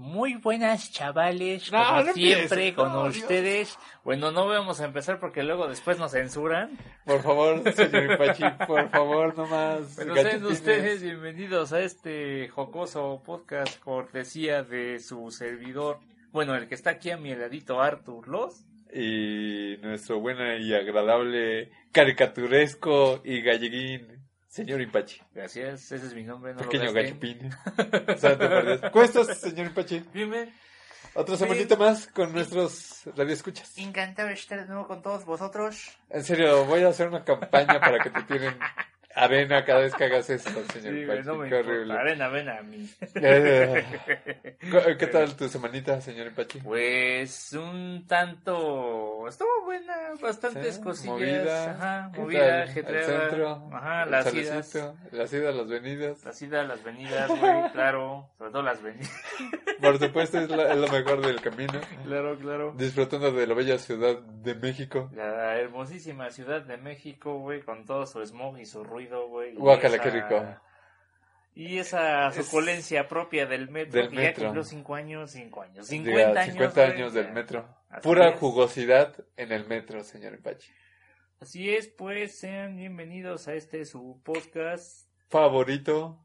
Muy buenas chavales, No, como no siempre empieces, con no, Dios. ustedes. Bueno, no vamos a empezar porque luego después nos censuran. Por favor, señor Ipachi, por favor, no más. Bueno, sean ustedes bienvenidos a este jocoso podcast cortesía de su servidor. Bueno, el que está aquí a mi heladito, Arthur Los. Y nuestro bueno y agradable caricaturesco y galleguín, señor Ipachi. Gracias, ese es mi nombre. No Pequeño gachupín. Santo por Dios. ¿Cómo estás, señor Ipachi? Dime, Otra semanita más con nuestros radioescuchas. encantado de estar de nuevo con todos vosotros. En serio, voy a hacer una campaña para que te tiren arena cada vez que hagas esto, señor Sí, güey, Ipachi. no me Qué horrible. Arena, ven a mí. Eh, ¿Qué tal tu semanita, señor Ipachi? Pues un tanto estuvo buena, bastantes Sí, cosillas, movida, ajá, ¿qué movida, ajetreada, centro, ajá, las idas, las idas, las venidas. las idas, las venidas, güey, claro, sobre todo las venidas, Por supuesto, es, la- es lo mejor del camino. claro, claro. Disfrutando de la bella ciudad de México. La hermosísima Ciudad de México, güey, con todo su smog y su ruido, güey. y Guácala, esa- qué rico. Y esa Es- suculencia propia del metro, Del que metro. ya cumplió cinco años, cinco años, Diga, 50 años. 50 güey, años ya. del metro. Así Pura es. jugosidad en el metro, señor Ipachi. Así es, pues, sean bienvenidos a este su podcast Favorito.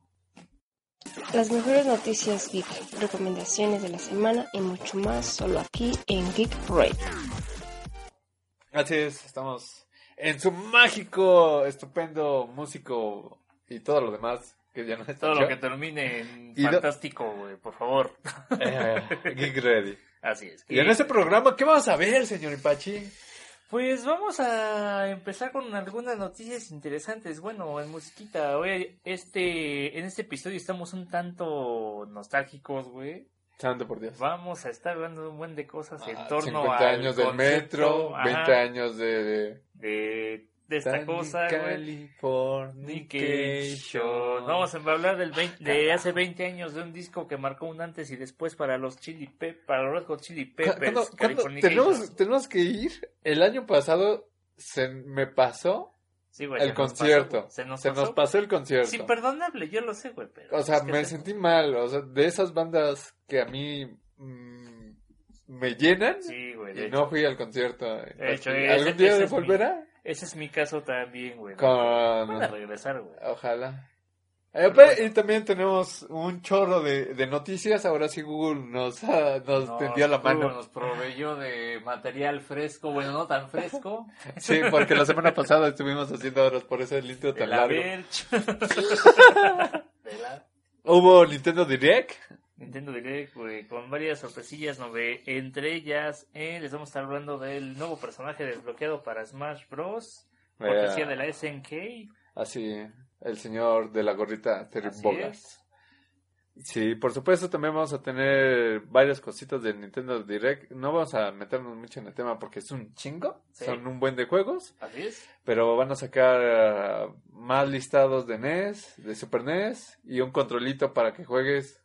Las mejores noticias geek, recomendaciones de la semana y mucho más solo aquí en Geek Radio. Así es, estamos en su mágico, estupendo músico y todo lo demás que ya no está. Todo lo que termine en Y fantástico, güey, por favor. Eh, Geek Ready. Así es. Y en este programa, ¿qué vamos a ver, señor Ipachi? Pues vamos a empezar con algunas noticias interesantes. Bueno, en musiquita, hoy este, en este episodio estamos un tanto nostálgicos, güey. Santo por Dios. Vamos a estar hablando de un buen de cosas en Ah, torno 50 al años del metro, ajá, 20 años de, de, de, de esta cosa, güey. Californication. Vamos a hablar del 20 de hace 20 años de un disco que marcó un antes y después para los Chili Pep, para los Red Hot Chili ¿Cu- Peppers. cuándo- cuándo tenemos, tenemos que ir. El año pasado se me pasó Sí, güey, el pasó, concierto. güey. se nos se pasó. nos pasó el concierto. Sí, perdonable, yo lo sé, güey, pero... o sea, me se- sentí mal. O sea, de esas bandas que a mí mm, me llenan Sí, güey, y de no hecho. fui al concierto. De hecho, ese- ¿Algún día ese de es mi- volverá? Ese es mi caso también, güey. Con... Van a regresar, güey. Ojalá. Eh, pe- y también tenemos un chorro de, de noticias. Ahora sí Google nos, ah, nos Nos tendió la mano. Nos proveyó de material fresco, bueno, no tan fresco. Sí, porque la semana pasada estuvimos haciendo horas por ese intro de tan la largo. De la Hubo Nintendo Direct. Nintendo Direct, con varias sorpresillas, ¿no? entre ellas, eh, les vamos a estar hablando del nuevo personaje desbloqueado para Smash Bros. Cortesía Eh, de la SNK. Así, el señor de la gorrita Bogas. Sí, por supuesto también vamos a tener varias cositas de Nintendo Direct. No vamos a meternos mucho en el tema porque es un chingo. Sí. Son un buen de juegos. Así es. Pero van a sacar ah, más listados de NES, de Super NES y un controlito para que juegues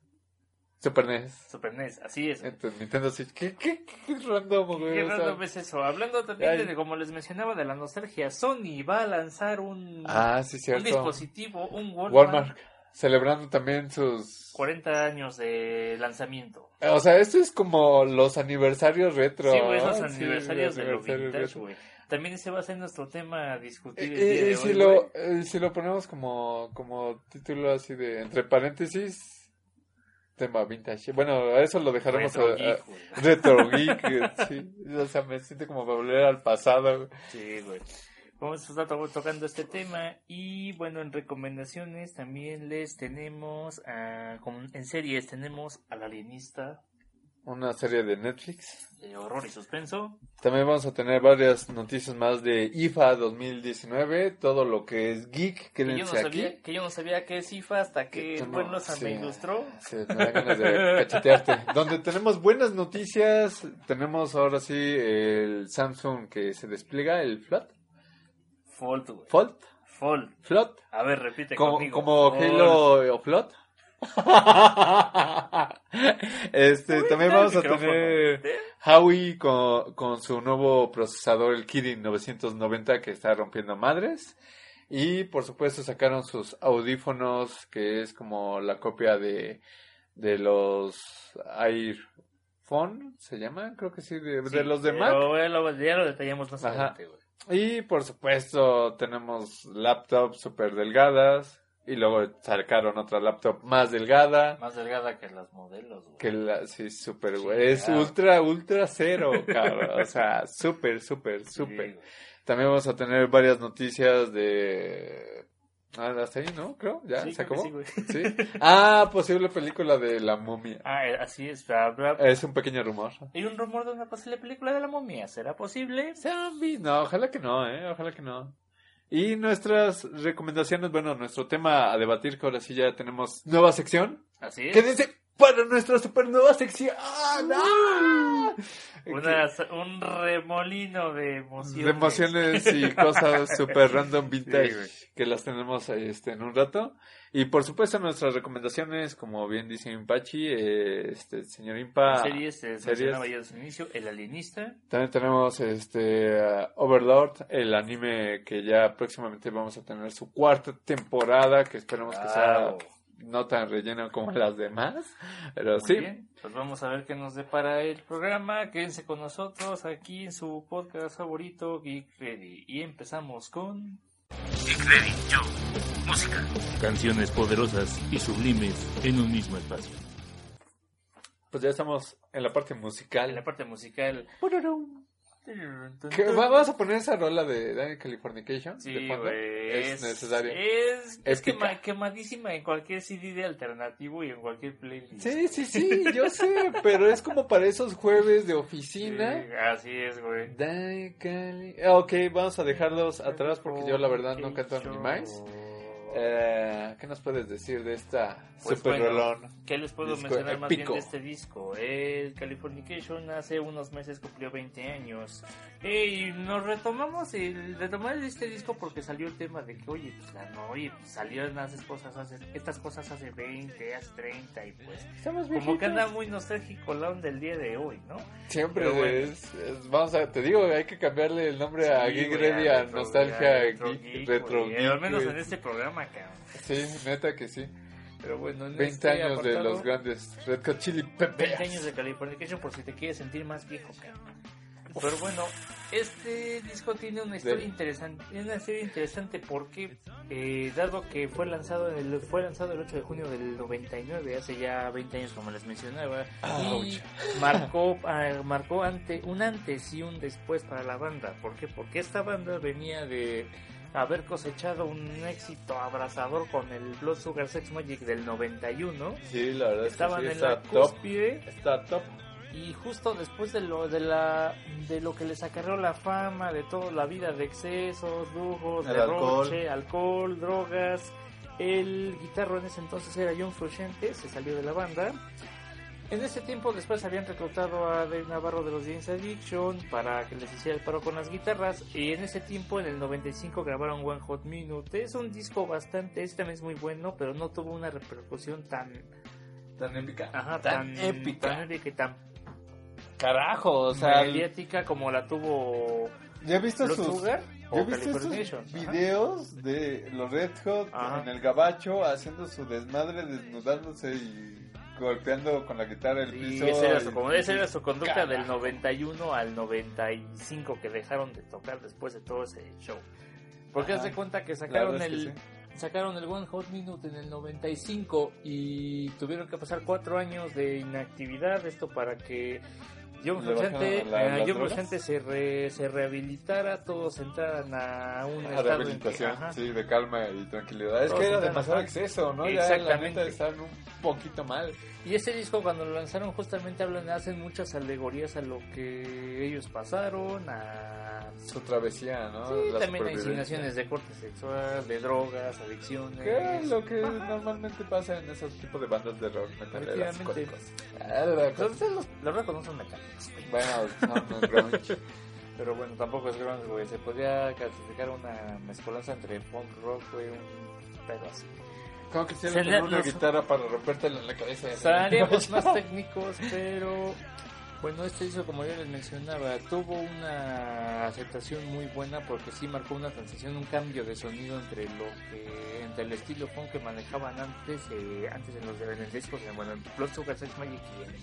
Super NES. Super NES, así es. Entonces, Nintendo Switch. ¿Qué, qué, qué random, güey? Qué O sea, random es eso. Hablando también Ay. de, como les mencionaba, de la nostalgia, Sony va a lanzar un, Ah, sí, un dispositivo, un Walkman, Walmart. Celebrando también sus 40 años de lanzamiento. O sea, esto es como los aniversarios retro. sí, güey, ¿no? aniversarios de lo aniversarios vintage, güey. También ese va a ser nuestro tema a discutir día y- de hoy, si, lo, eh, si lo ponemos como, como título así de, entre paréntesis, tema vintage. Bueno, a eso lo dejaremos Retro a- geek, a- güey. retro geek, eh, sí. O sea, me siento como volver al pasado. Sí, güey. Vamos a estar to- tocando este tema y bueno, en recomendaciones también les tenemos, a, como en series tenemos al alienista, una serie de Netflix. De horror y suspenso. También vamos a tener varias noticias más de IFA 2019, todo lo que es geek, Que yo, no aquí. que yo no sabía qué es IFA hasta que no, Buen Loza me ilustró. Sí, me da ganas de cachetearte. Donde tenemos buenas noticias, tenemos ahora sí el Samsung que se despliega, el Flot, Fold, güey. Fold, Fold. Flot, A ver, repite como, conmigo. como Fold. Halo o Flot. Este, también vamos a tener Huawei con, con su nuevo procesador, el Kirin 990, que está rompiendo madres. Y por supuesto sacaron sus audífonos, que es como la copia de, de los iPhone, ¿se llaman? Creo que sí, de, los de Mac. ya lo, ya lo detallamos más adelante, güey. Y por supuesto tenemos laptops super delgadas. Y luego sacaron otra laptop más delgada. Más delgada que las modelos, güey. Que la, sí, súper, güey. Es ultra, ultra cero, cabrón. O sea, súper, súper, súper. También vamos a tener varias noticias de... Ah, hasta ahí, ¿no? Creo, ya, Sí, se acabó. sí. Sí. Ah, posible película de la momia. Ah, eh, así es. Es un pequeño rumor. Hay un rumor de una posible película de la momia. ¿Será posible? Zombie. No, ojalá que no, eh. Ojalá que no. Y nuestras recomendaciones, bueno, nuestro tema a debatir, que ahora sí ya tenemos nueva sección. Así es. Quédense para nuestra super nueva sección. ¡Ah! Una- un remolino de emociones. de emociones y cosas super random vintage Sí, que las tenemos este en un rato y por supuesto nuestras recomendaciones como bien dice Impachi eh, este señor Impa Series, mencionaba ya desde el inicio, El Alienista. también tenemos este uh, Overlord el anime que ya próximamente vamos a tener su cuarta temporada que esperemos que sea. No tan relleno como las demás pero Muy sí bien, pues vamos a ver qué nos depara el programa. Quédense con nosotros aquí en su podcast favorito, Geek Ready. Y empezamos con... Geek Ready Show. Música. Canciones poderosas y sublimes en un mismo espacio. pues ya estamos en la parte musical En la parte musical... ¿Qué, va- ¿Vas a poner esa rola de Daniel Californication? de Sí, fondo? güey. Es, necesario. Es, es Épica. quema- quemadísima en cualquier CD de alternativo y en cualquier playlist. Sí, sí, sí, yo sé, pero es como para esos jueves de oficina. Sí, así es, güey. Daniel Cali- Ok, vamos a dejarlos atrás porque yo la verdad no canto ni más. Eh, ¿Qué nos puedes decir de esta Pues super bueno, rolón? ¿Qué les puedo mencionar más bien de este disco? El Californication hace unos meses cumplió 20 años. Y nos retomamos el retomar este disco porque salió el tema de que, oye, pues la no, oye, pues salieron estas cosas hace, estas cosas hace 20, hace 30 y pues Estamos como que viejitos. anda muy nostálgico la onda del día de hoy, ¿no? Siempre bueno. es, es- Vamos a, te digo, hay que cambiarle el nombre a Sí, Geek güey, Ready a retro- Nostalgia a retro Geek, geek, Retro güey, Geek, Al menos en este programa, cabrón. Sí, neta que sí. Pero bueno, en 20 este años de apartado, los grandes Red Hot Chili 20 Peppers. años de Californication por si te quieres sentir más viejo, cabrón. Pero bueno, este disco tiene una historia De- interesante, una historia interesante porque eh, dado que fue lanzado en el, fue lanzado el 8 de junio del 99, hace ya 20 años como les mencionaba, y Ouch. marcó ah, marcó ante un antes y un después para la banda. ¿Por qué? Porque esta banda venía de haber cosechado un éxito abrazador con el Blood Sugar Sex Magic del 91. Sí, la verdad es que Estaban sí, en está la top. cúspide Está top. y justo después de lo de la de lo que les acarreó la fama de toda la vida de excesos lujos El derroche alcohol. drogas el guitarro en ese entonces era John Frusciante se salió de la banda en ese tiempo después habían reclutado a Dave Navarro de los James Addiction para que les hiciera el paro con las guitarras y en ese tiempo en el 95 grabaron One Hot Minute es un disco bastante este también es muy bueno pero no tuvo una repercusión tan Tan épica. ajá, tan, tan épica. tan épica y tan Carajo, o sea, mediática como la tuvo ¿ya has visto Blood sus Sugar ¿ya Ajá. videos de los Red Hot Ajá. en el gabacho haciendo su desmadre, desnudándose y golpeando con la guitarra el Sí, piso? esa era, su, como esa era su conducta del Carajo. 91 al 95 que dejaron de tocar después de todo ese show. Porque de cuenta que sacaron verdad es que el sí. sacaron el One Hot Minute en el 95 y tuvieron que pasar cuatro años de inactividad esto para que Le bajaron Frusciante, la- eh, drogas. Frusciante se, re- se rehabilitara, todos entraran a un A estado en que- rehabilitación, ajá. sí, de calma y tranquilidad. Es Todos que era demasiado ajá. exceso, ¿no? Ya Exactamente. la neta estaban un poquito mal. Y este disco cuando lo lanzaron justamente hablan, hacen muchas alegorías a lo que ellos pasaron, a Su travesía, ¿no? Sí, La también supervivencia. insinuaciones de corte sexual, de drogas, adicciones. ¿Qué es lo que normalmente pasa en esos tipos de bandas de rock metaleras Efectivamente. Ah, la ustedes los, los rock no son mecánicos. Bueno, son grunge. Pero bueno, tampoco es grunge, güey. Se podría clasificar una mezcolanza entre punk rock, güey, un pedo así. Como que Se le- una los- guitarra para rompértela en la cabeza. Estaríamos más técnicos, pero bueno, este disco, como yo les mencionaba, tuvo una aceptación muy buena porque sí marcó una transición, un cambio de sonido entre lo que, entre el estilo funk que manejaban antes, eh, antes en los en el discos, en, bueno, en Blood Sugar Sex Magic y en,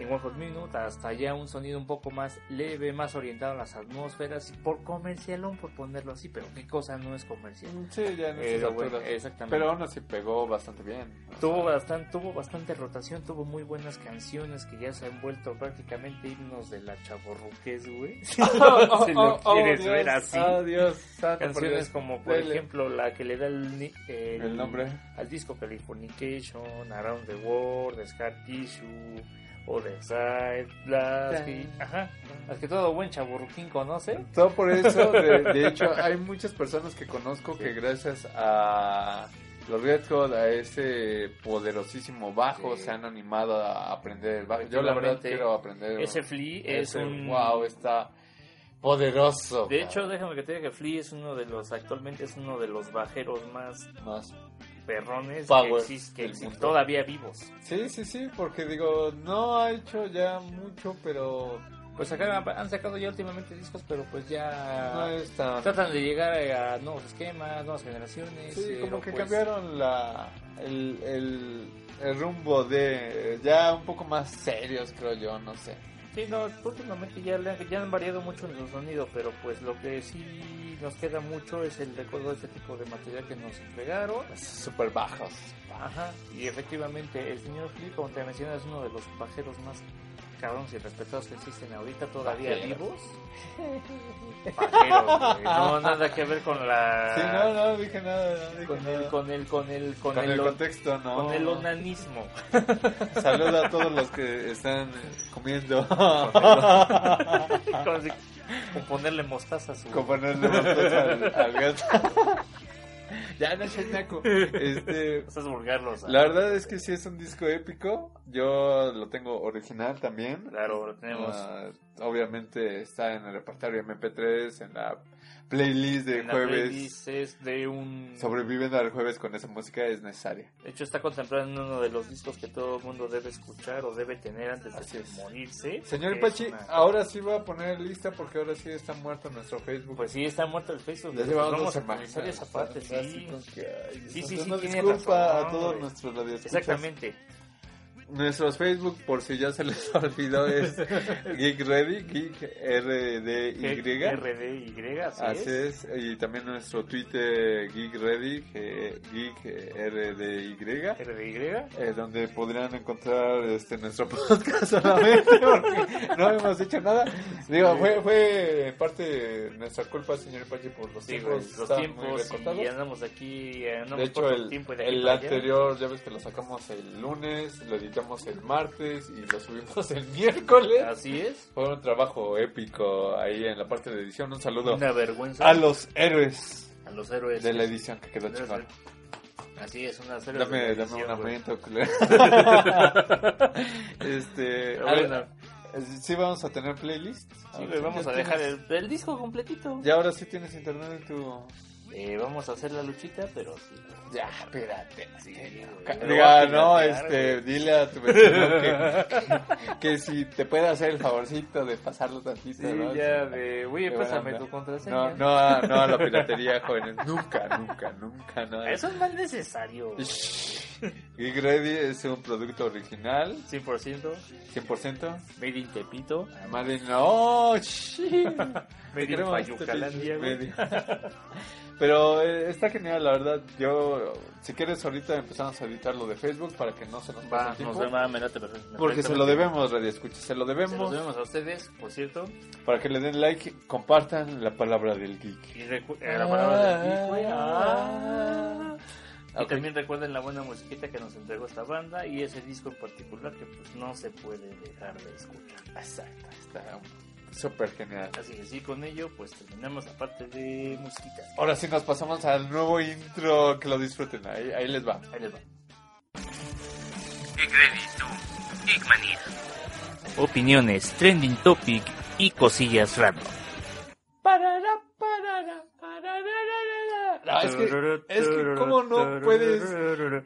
en One Hot Minute, hasta ya un sonido un poco más leve, más orientado a las atmósferas, por comercialón, por ponerlo así, pero qué cosa no es comercial. Sí, ya en Pero bueno, exactamente. Pero aún así pegó bastante bien. Tuvo bastante, tuvo bastante rotación, tuvo muy buenas canciones que ya se han vuelto prácticamente himnos de la chaborruquez, güey. si lo quieres ver así. Oh, Dios, santo por Canciones como, por Dele. ejemplo, la que le da el, el, El nombre. al disco Californication, Around the World, Scar Tissue, Other Side, las que, ajá, las que todo buen chaburruquín conoce. Todo por eso, de, de hecho, hay muchas personas que conozco que gracias a los Red Hot, a ese poderosísimo bajo, Sí. se han animado a aprender el bajo. Yo la verdad quiero aprender. Ese Flea es ese, un... Wow, está poderoso. De hecho, déjame que te diga que Flea es uno de los, actualmente es uno de los bajeros más Más. Perrones Power que, todavía vivos. Sí, sí, sí, porque digo, no ha hecho ya mucho, pero Pues sacaron, han sacado ya últimamente discos, pero pues ya no es tan... tratan de llegar a nuevos esquemas, nuevas generaciones. Sí, como que pues, cambiaron la, el, el, el rumbo de ya un poco más serios, creo yo, no sé. Sí, no, últimamente ya, le han- ya han variado mucho en su sonido, pero pues lo que sí nos queda mucho es el recuerdo de este tipo de material que nos entregaron. Súper bajos. Ajá, y efectivamente el señor Flea, como te mencionas, es uno de los pajeros más cabrones y respetados que existen ahorita todavía Pajeros. vivos. Pajeros, no nada que ver con la... Sí, no, no dije nada, no dije con nada. el, con el, con el, con, Con el, el on- contexto, no. con el onanismo. Saluda a todos los que están comiendo. Como si- con ponerle mostaza a su... Con ponerle mostaza al, al gato. ya no es naco. Este, Estás vulgarlos. la verdad es que sí es un disco épico. Yo lo tengo original también. Claro, lo tenemos. Ah, obviamente está en el repertorio MP3, en la playlist de En la jueves. playlist es de un... Sobreviviendo al jueves con esa música es necesaria. De hecho, está contemplado en uno de los discos que todo el mundo debe escuchar o debe tener antes Así de es. morirse. Señor Pachi, es una- ahora sí va a poner lista porque ahora sí está muerto nuestro Facebook. Pues sí, está muerto el Facebook. ya llevamos vamos dos a semanas. actualizar esa parte, sí. Así como que, ay, Sí, sí, sí, disculpa razón, a todos nuestros radioescuchas. Exactamente. Nuestros Facebook, por si ya se les olvidó, es Geek Ready, Geek RDY. RDY, así, Así es. es, y también nuestro Twitter Geek Ready, Ge- Geek RDY, RDY. eh, donde podrán encontrar este nuestro podcast solamente porque no hemos hecho nada. Digo, fue, fue en parte nuestra culpa, señor Pachi, por los Sí, tiempos. los tiempos y andamos aquí, andamos De hecho, por el, tiempo de el allá. anterior, ya ves que lo sacamos el lunes, lo editamos el martes y lo subimos el miércoles. Así es. Fue un trabajo épico ahí en la parte de edición. Un saludo Una vergüenza a los héroes a los héroes de la edición que quedó chingón. Así es, una serie Dame, de dame un aumento, este, Pero a bueno. sí vamos a tener playlist. Sí, güey, vamos a dejar el, el disco completito. Ya ahora sí tienes internet en tu... Eh, vamos a hacer la luchita, pero sí. Ya, espérate. Sí. Diga, no, este, dile a tu vecino que, que si te puede hacer el favorcito de pasarlo tantito, Sí, ¿no? ya de, oye, pásame tu contraseña. No, no, a, no a la piratería, jóvenes. Nunca, nunca, nunca, no. Eso es más necesario. Geek Ready es un producto original, 100%. 100%. Made in Tepito. Madre, no. Made in Queremos Pero eh, está genial, la verdad. Yo, si quieres, ahorita empezamos a editar lo de Facebook para que no se nos pase Va, el tiempo. nos va, me late perfecto. Porque se lo debemos, Radio Escucha, se lo Se debemos. a ustedes, por cierto. Para que le den like, compartan la palabra del geek. Y eh, la palabra del geek, güey. Ah. Y Ok. también recuerden la buena musiquita que nos entregó esta banda y ese disco en particular que pues no se puede dejar de escuchar. Exacto, está súper genial. Así que sí, con ello pues terminamos la parte de musiquita. Ahora sí nos pasamos al nuevo intro, que lo disfruten, ahí, ahí les va. Ahí les va. Opiniones, trending topic y cosillas random. No, es que, es que, ¿cómo no puedes,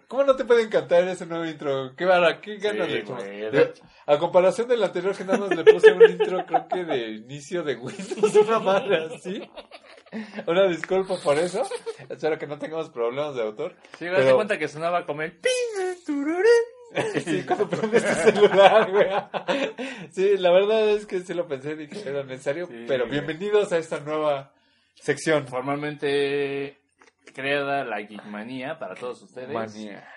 cómo no te puede encantar ese nuevo intro? Qué vara, qué ganas Sí. De- A comparación del anterior que nada más le puse un intro, creo que de inicio de Windows, una madre así. Una disculpa por eso. Espero que no tengamos problemas de autor. Sí, Pero- me cuenta que sonaba como el. Sí, cuando prendes tu celular, güey. Sí, la verdad es que sí lo pensé, dije que era necesario. Sí, pero bienvenidos a esta nueva sección. Formalmente creada la Geekmanía para todos ustedes. Manía.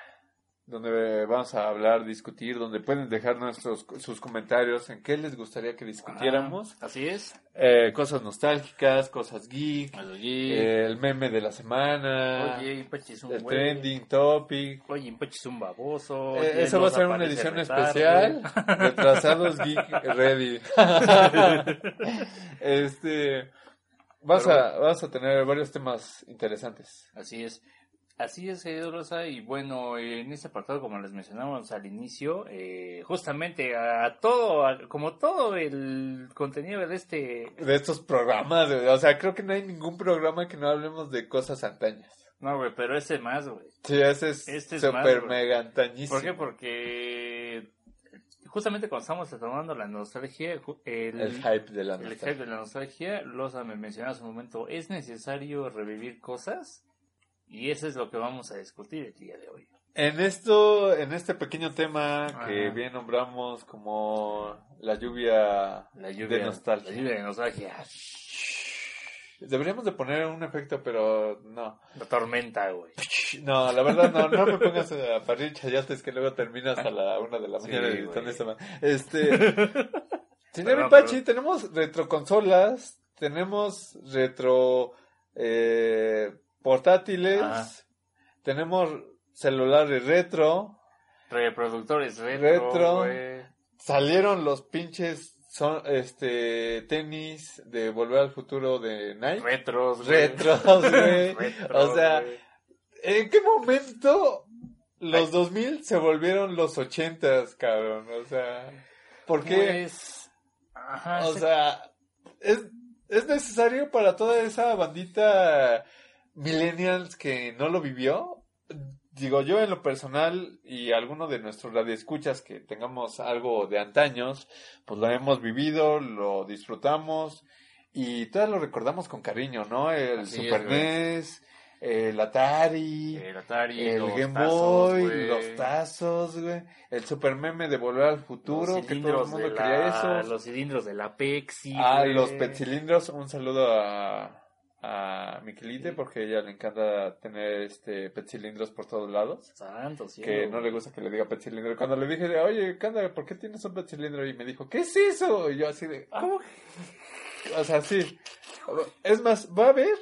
Donde vamos a hablar, discutir, donde pueden dejar nuestros sus comentarios en qué les gustaría que discutiéramos. Ah, así es. Eh, cosas nostálgicas, cosas geek, eh, el meme de la semana, Oye, es un el güey. trending topic. Oye, es un baboso. Eh, Oye, eso va a ser una edición retarde. especial. Retrasados Geek Ready. este. Vas a, vas a tener varios temas interesantes. Así es. Así es, querido Rosa. Y bueno, en este apartado, como les mencionamos al inicio, eh, justamente a todo, a- como todo el contenido de este. De estos programas, güey. o sea, creo que no hay ningún programa que no hablemos de cosas antañas. No, güey, pero este más, güey. Sí, ese es Este es super más, güey. mega antañísimo. ¿Por qué? Porque justamente cuando estamos retomando la nostalgia, el, El hype de la el nostalgia. hype de la nostalgia, Rosa me mencionaba hace un momento, ¿es necesario revivir cosas? Y eso es lo que vamos a discutir el día de hoy. En esto, en este pequeño tema que Ajá. bien nombramos como la lluvia, La lluvia de nostalgia. La lluvia de nostalgia. Deberíamos de poner un efecto, pero no. La tormenta, güey. No, la verdad no, no me pongas a parir chayotes que luego terminas a la una de la Sí, mañana editando güey. esta Este, señor Ipachi, perdón. tenemos retroconsolas, tenemos retro eh, portátiles, Ajá. tenemos celulares retro, Reproductores retro, salieron los pinches son este tenis de Volver al Futuro de Nike. Retros, güey. Retros, güey. Retros, O sea, güey. ¿En qué momento los Ay. 2000 se volvieron los 80s, cabrón? O sea, ¿por qué? Pues, ajá, o sí. sea, es, es necesario para toda esa bandita millennials que no lo vivió. Digo, yo en lo personal y alguno de nuestros radioescuchas que tengamos algo de antaños, pues lo hemos vivido, lo disfrutamos y todos lo recordamos con cariño, ¿no? El Así es, Super güey. NES, el Atari, el Atari, el Game tazos, Boy, los tazos, güey, el super meme de Volver al Futuro, que todo el mundo de quería la- eso. Los cilindros de la Pepsi. Ah, güey. los petcilindros, un saludo a, a Miquelite porque a ella le encanta tener este petcilindros por todos lados. Santo cielo. Que no le gusta que le diga petcilindro. Cuando le dije, de, oye, Canda, ¿por qué tienes un petcilindro? Y me dijo, ¿qué es eso? Y yo así de, "Ah". ¿Cómo? O sea, sí. Es más, va a ver.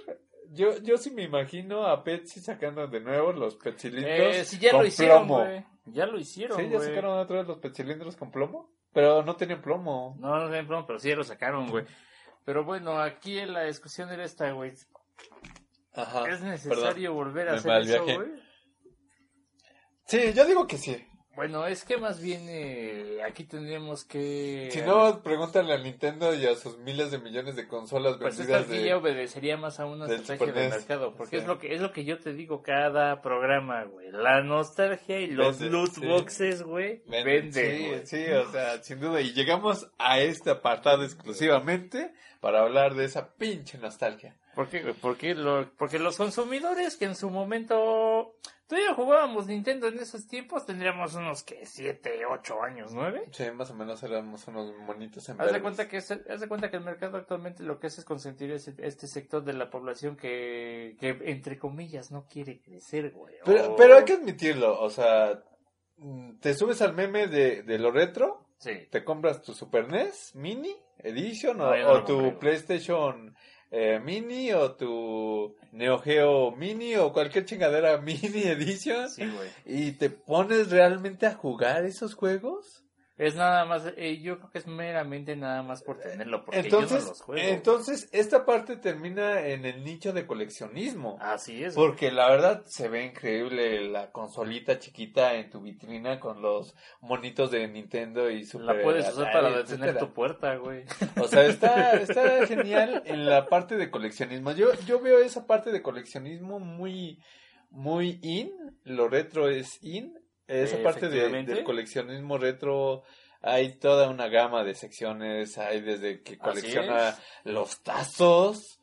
Yo, yo sí me imagino a Pepsi sacando de nuevo los petcilindros. Eh, sí, ya con lo hicieron, plomo. Ya lo hicieron, Sí, ya sacaron otra vez los petcilindros con plomo. Pero no tenían plomo. No, no tienen plomo, pero sí ya lo sacaron, güey. Pero bueno, aquí la discusión era esta, güey. Ajá. ¿Es necesario volver a me hacer eso, güey? Sí, yo digo que sí. Bueno, es que más bien eh, aquí tendríamos que... Si no, pregúntale a Nintendo y a sus miles de millones de consolas Pues esta vendidas de... ya obedecería más a una del estrategia Super de NES. mercado, porque Sí. es lo que es lo que yo te digo cada programa, güey. La nostalgia y los Vende, loot sí. boxes, güey, Venden, venden, sí, güey. sí, o sea, sin duda. Y llegamos a este apartado exclusivamente para hablar de esa pinche nostalgia. ¿Por qué, güey? Porque, lo, porque los consumidores que en su momento... Tú y yo jugábamos Nintendo en esos tiempos, tendríamos unos, que ¿Siete, ocho años, nueve? Sí, más o menos éramos unos monitos en Haz de, cuenta que es, haz de cuenta que el mercado actualmente lo que hace es consentir este sector de la población que, que, entre comillas, no quiere crecer, güey. Pero, O- pero hay que admitirlo, o sea, mm, te subes al meme de, de lo retro, Sí. te compras tu Super NES Mini Edition o, No, o lo tu. PlayStation eh, Mini o tu Neo Geo Mini o cualquier chingadera Mini Edition Sí, güey. y te pones realmente a jugar esos juegos. Es nada más, eh, yo creo que es meramente nada más por tenerlo, porque yo Entonces, no los juego. entonces esta parte termina en el nicho de coleccionismo. Así es. güey. Porque la verdad se ve increíble la consolita chiquita en tu vitrina con los monitos de Nintendo y Super La puedes usar para detener tu puerta, güey. O sea, está, está genial en la parte de coleccionismo. Yo, yo veo esa parte de coleccionismo muy, muy in. Lo retro es in. Esa Eh, parte de, del coleccionismo retro. Hay toda una gama de secciones. Hay desde que colecciona los tazos.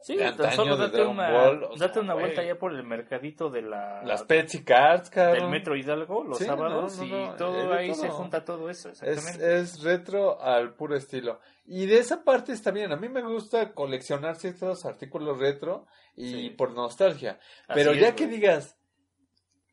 Sí, de antaño solo date una, Ball, o date sea, una vuelta ya por el mercadito de la Las Pepsi Cards, cabrón. del Metro Hidalgo los Sí, sábados no, no, y no, todo eh, ahí todo. se junta todo eso, Es, exactamente. es retro al puro estilo. Y de esa parte está bien. A mí me gusta coleccionar ciertos artículos retro y Sí. por nostalgia. Así Pero es, ya que digas,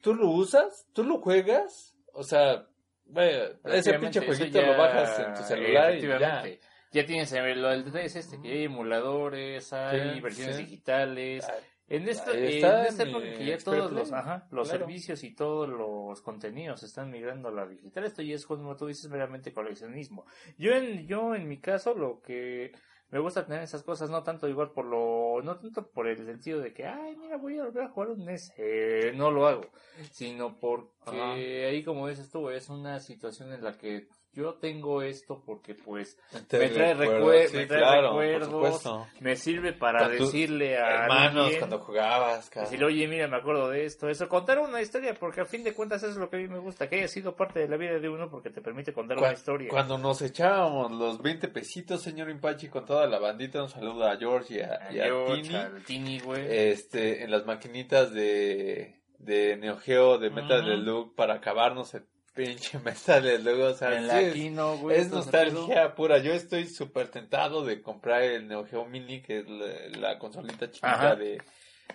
¿tú lo usas? ¿Tú lo juegas? O sea, vaya, ese pinche jueguito ya- lo bajas en tu celular y ya. Ya tienes eh, lo del es este, que hay emuladores, hay Sí, versiones sí. digitales. Ah, En esta, Ahí en esta época que ya Expert todos los, ajá, los Claro. servicios y todos los contenidos están migrando a la digital, esto ya es como tú dices meramente coleccionismo. Yo en, yo en mi caso lo que me gusta tener esas cosas no tanto igual por lo, no tanto por el sentido de que, ay mira voy a volver a jugar un NES, eh, no lo hago, sino porque Ajá. ahí como dices tú es una situación en la que yo tengo esto porque pues Te me trae, recuerdo, recue- sí, me trae claro, recuerdos, me sirve para Con decirle a Hermanos, alguien, cuando jugabas, cabrón. decirle, oye, mira, me acuerdo de esto, eso, contar una historia, porque a fin de cuentas eso es lo que a mí me gusta, que haya sido parte de la vida de uno porque te permite contar una historia. Cuando nos echábamos los 20 pesitos, señor Impachi, con toda la bandita, un saludo a George y a, A y a George, Tini. al Tini, güey. este, en las maquinitas de, de Neo Geo, de Metal Ujú. Slug, para acabarnos el pinche Metal Slug, o sea, en sí la es, Kino, güey. es todo ese nostalgia pura. Yo estoy súper tentado de comprar el Neo Geo Mini, que es la, la consolita chiquita de,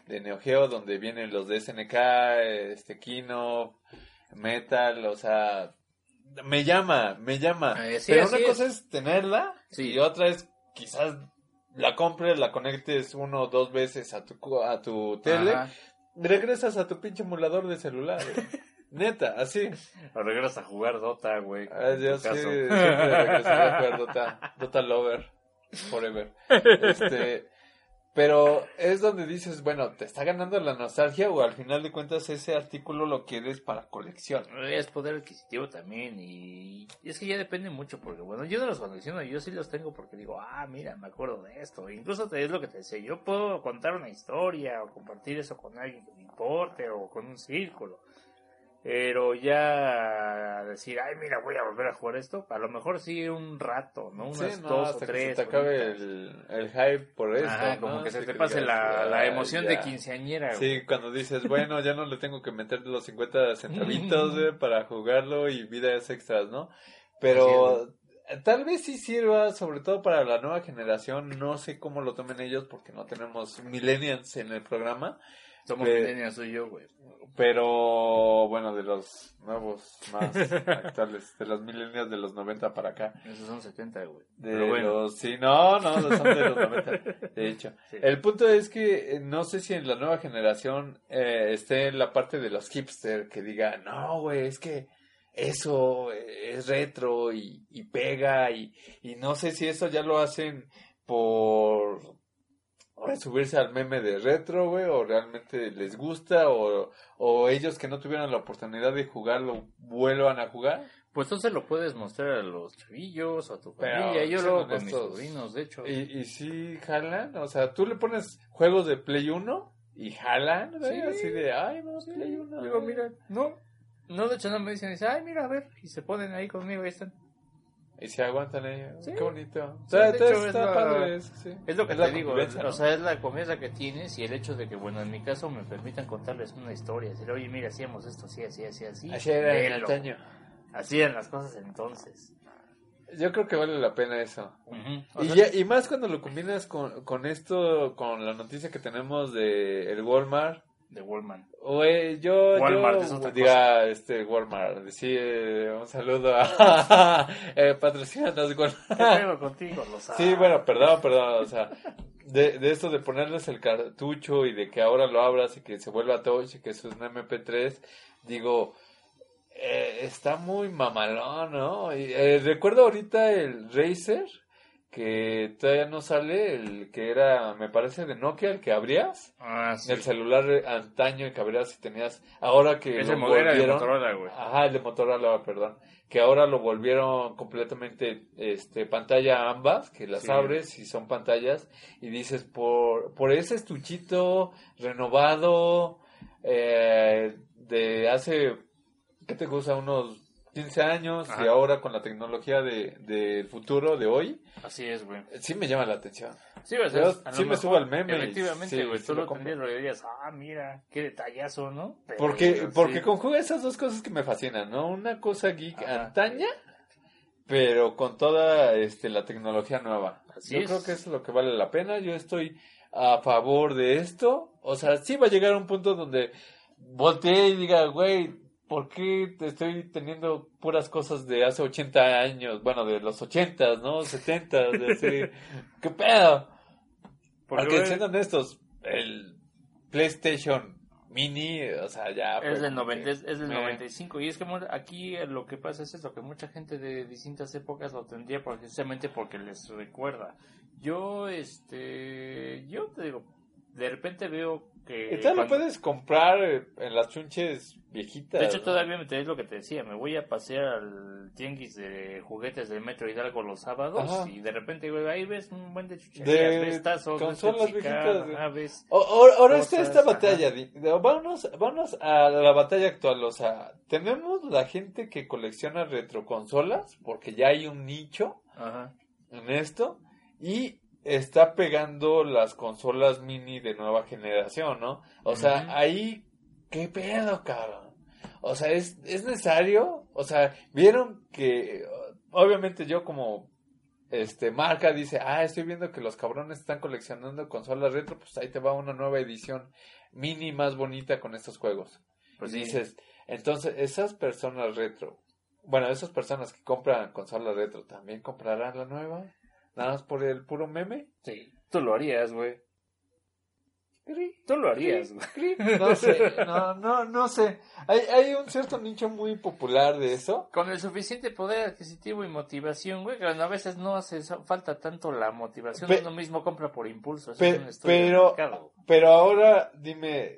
de Neo Geo, donde vienen los de SNK, este, Kino, Metal, o sea, me llama, me llama. Eh, sí, Pero una es. cosa es tenerla Sí. y otra es quizás la compres, la conectes uno o dos veces a tu, a tu tele, Ajá. regresas a tu pinche emulador de celular. Neta, así. O regresas a jugar Dota, güey. Ah, yo sí, caso. siempre regresaría a jugar Dota, Dota Lover, forever. Este, pero es donde dices, bueno, ¿te está ganando la nostalgia o al final de cuentas ese artículo lo quieres para colección? Es poder adquisitivo también y y es que ya depende mucho porque bueno, yo no los colecciono, yo sí los tengo porque digo, ah, mira, me acuerdo de esto. Incluso te- es lo que te decía, yo puedo contar una historia o compartir eso con alguien que me importe o con un círculo. Pero ya decir, ay, mira, voy a volver a jugar esto, a lo mejor sí un rato, ¿no? Unas Sí, no, dos o hasta que tres. se te acabe el, el hype por. Ajá, ¿no? como que se te pase la, la "Ah, emoción ya". de quinceañera. güey. Sí, cuando dices, bueno, ya no le tengo que meter los 50 centavitos güey, para jugarlo y vidas extras, ¿no? Pero eh, tal vez sí sirva, sobre todo para la nueva generación. No sé cómo lo tomen ellos porque no tenemos millennials en el programa. Somos millennials, soy yo, güey. Pero bueno, de los nuevos más actuales, de los millennials de los 90 para acá. Esos son 70, güey. De Pero bueno. los, sí, no, no, son de los 90, de hecho. Sí. El punto es que eh, no sé si en la nueva generación eh, esté la parte de los hipster que diga, no, güey, es que eso es retro y, y pega y, y no sé si eso ya lo hacen por subirse al meme de retro, güey, o realmente les gusta o, o ellos que no tuvieron la oportunidad de jugarlo vuelvan a jugar. Pues entonces lo puedes mostrar a los chavillos a tu Pero, familia. Yo lo con mis sobrinos, de hecho. Y, y sí jalan, o sea, tú le pones juegos de Play 1 y jalan, güey, Sí. así de, ay, vamos, Sí, Play 1. Digo, mira, no. No, de hecho no me dicen, dice, ay, mira, a ver. Y se ponen ahí conmigo, ahí están. Y se aguantan ahí. Sí. Qué bonito. Sí, O sea, de está, hecho, es está la- padre sí. Es lo que te digo, o sea, es la confianza que tienes y el hecho de que, bueno, en mi caso me permitan contarles una historia, decir, oye, mira, hacíamos esto, así, así, así, así. Así era en antaño. Así eran las cosas entonces. Yo creo que vale la pena eso. Y, sea, ya- y más cuando lo combinas con, con esto, con la noticia que tenemos de el Walmart. De Wallman. Güey, yo, Walmart yo es otra diga, este, Walmart, sí, eh, un saludo a, eh, patrocínanos, ¿Qué Walmart. contigo? Lo sabes. Sí, bueno, perdón, perdón, o sea, de, de esto de ponerles el cartucho y de que ahora lo abras y que se vuelva touch y que eso es un MP3, digo, eh, está muy mamalón, ¿no? Y, eh, recuerdo ahorita el Razer, que todavía no sale, el que era, me parece, de Nokia, el que abrías. Ah, sí. El celular antaño que abrías si tenías, ahora que Ese lo modelo era de volvieron- Motorola, güey. Ajá, el de Motorola, perdón. Que ahora lo volvieron completamente este pantalla ambas, que las Sí. abres y son pantallas y dices por por ese estuchito renovado eh, de hace ¿qué te gusta? unos 15 años Ajá. y ahora con la tecnología de del futuro de hoy, Así es, güey. sí me llama la atención. Sí, o sea, Yo a lo sí me mejor, subo al meme Efectivamente, güey. sí tú lo tendrías, lo dirías, ah, mira, qué detallazo, ¿no? Pero, Porque, sí. porque conjuga esas dos cosas que me fascinan, ¿no? Una cosa geek Ajá. antaña, pero con toda este, la tecnología nueva. Así Yo es. creo que eso es lo que vale la pena. Yo estoy a favor de esto. O sea, sí va a llegar un punto donde voltee y diga, güey, ¿por qué te estoy teniendo puras cosas de hace 80 años? Bueno, de los 80, ¿no? 70, de ¿qué pedo? Porque, Porque siendo honestos, el PlayStation Mini, o sea, ya... Es del, como 90, que es, es del me- 95 y es que aquí lo que pasa es eso, que mucha gente de distintas épocas lo tendría precisamente porque les recuerda. Yo, este, yo te digo, de repente veo que... Y todavía lo cuando- puedes comprar eh, en las chunches viejitas. de hecho, ¿no? todavía me es lo que te decía, me voy a pasear al tianguis de juguetes del Metro Hidalgo los sábados Ajá. y de repente, güey, ahí ves un buen de chucherías, De ves tazos, ves consolas Pepsi viejitas, ves... O- o- ahora está esta batalla. Vámonos, vámonos a la batalla actual. O sea, tenemos la gente que colecciona retroconsolas, porque ya hay un nicho Ajá. en esto. Y está pegando las consolas mini de nueva generación, ¿no? O sea, ahí, ¿qué pedo, cabrón? O sea, ¿es, es necesario? O sea, vieron que, obviamente yo como, este, marca dice, ah, estoy viendo que los cabrones están coleccionando consolas retro, pues ahí te va una nueva edición mini más bonita con estos juegos. Pues sí. dices, entonces, esas personas retro, bueno, esas personas que compran consolas retro, ¿también comprarán la nueva? Nada más por el puro meme. Sí, tú lo harías, güey. Tú lo harías, güey. No sé, no, no, no sé. Hay, hay un cierto nicho muy popular de eso. Con el suficiente poder adquisitivo y motivación, güey, que a veces no hace falta tanto la motivación, Pe- uno mismo compra por impulso. Eso Pe- es un pero, pero ahora dime,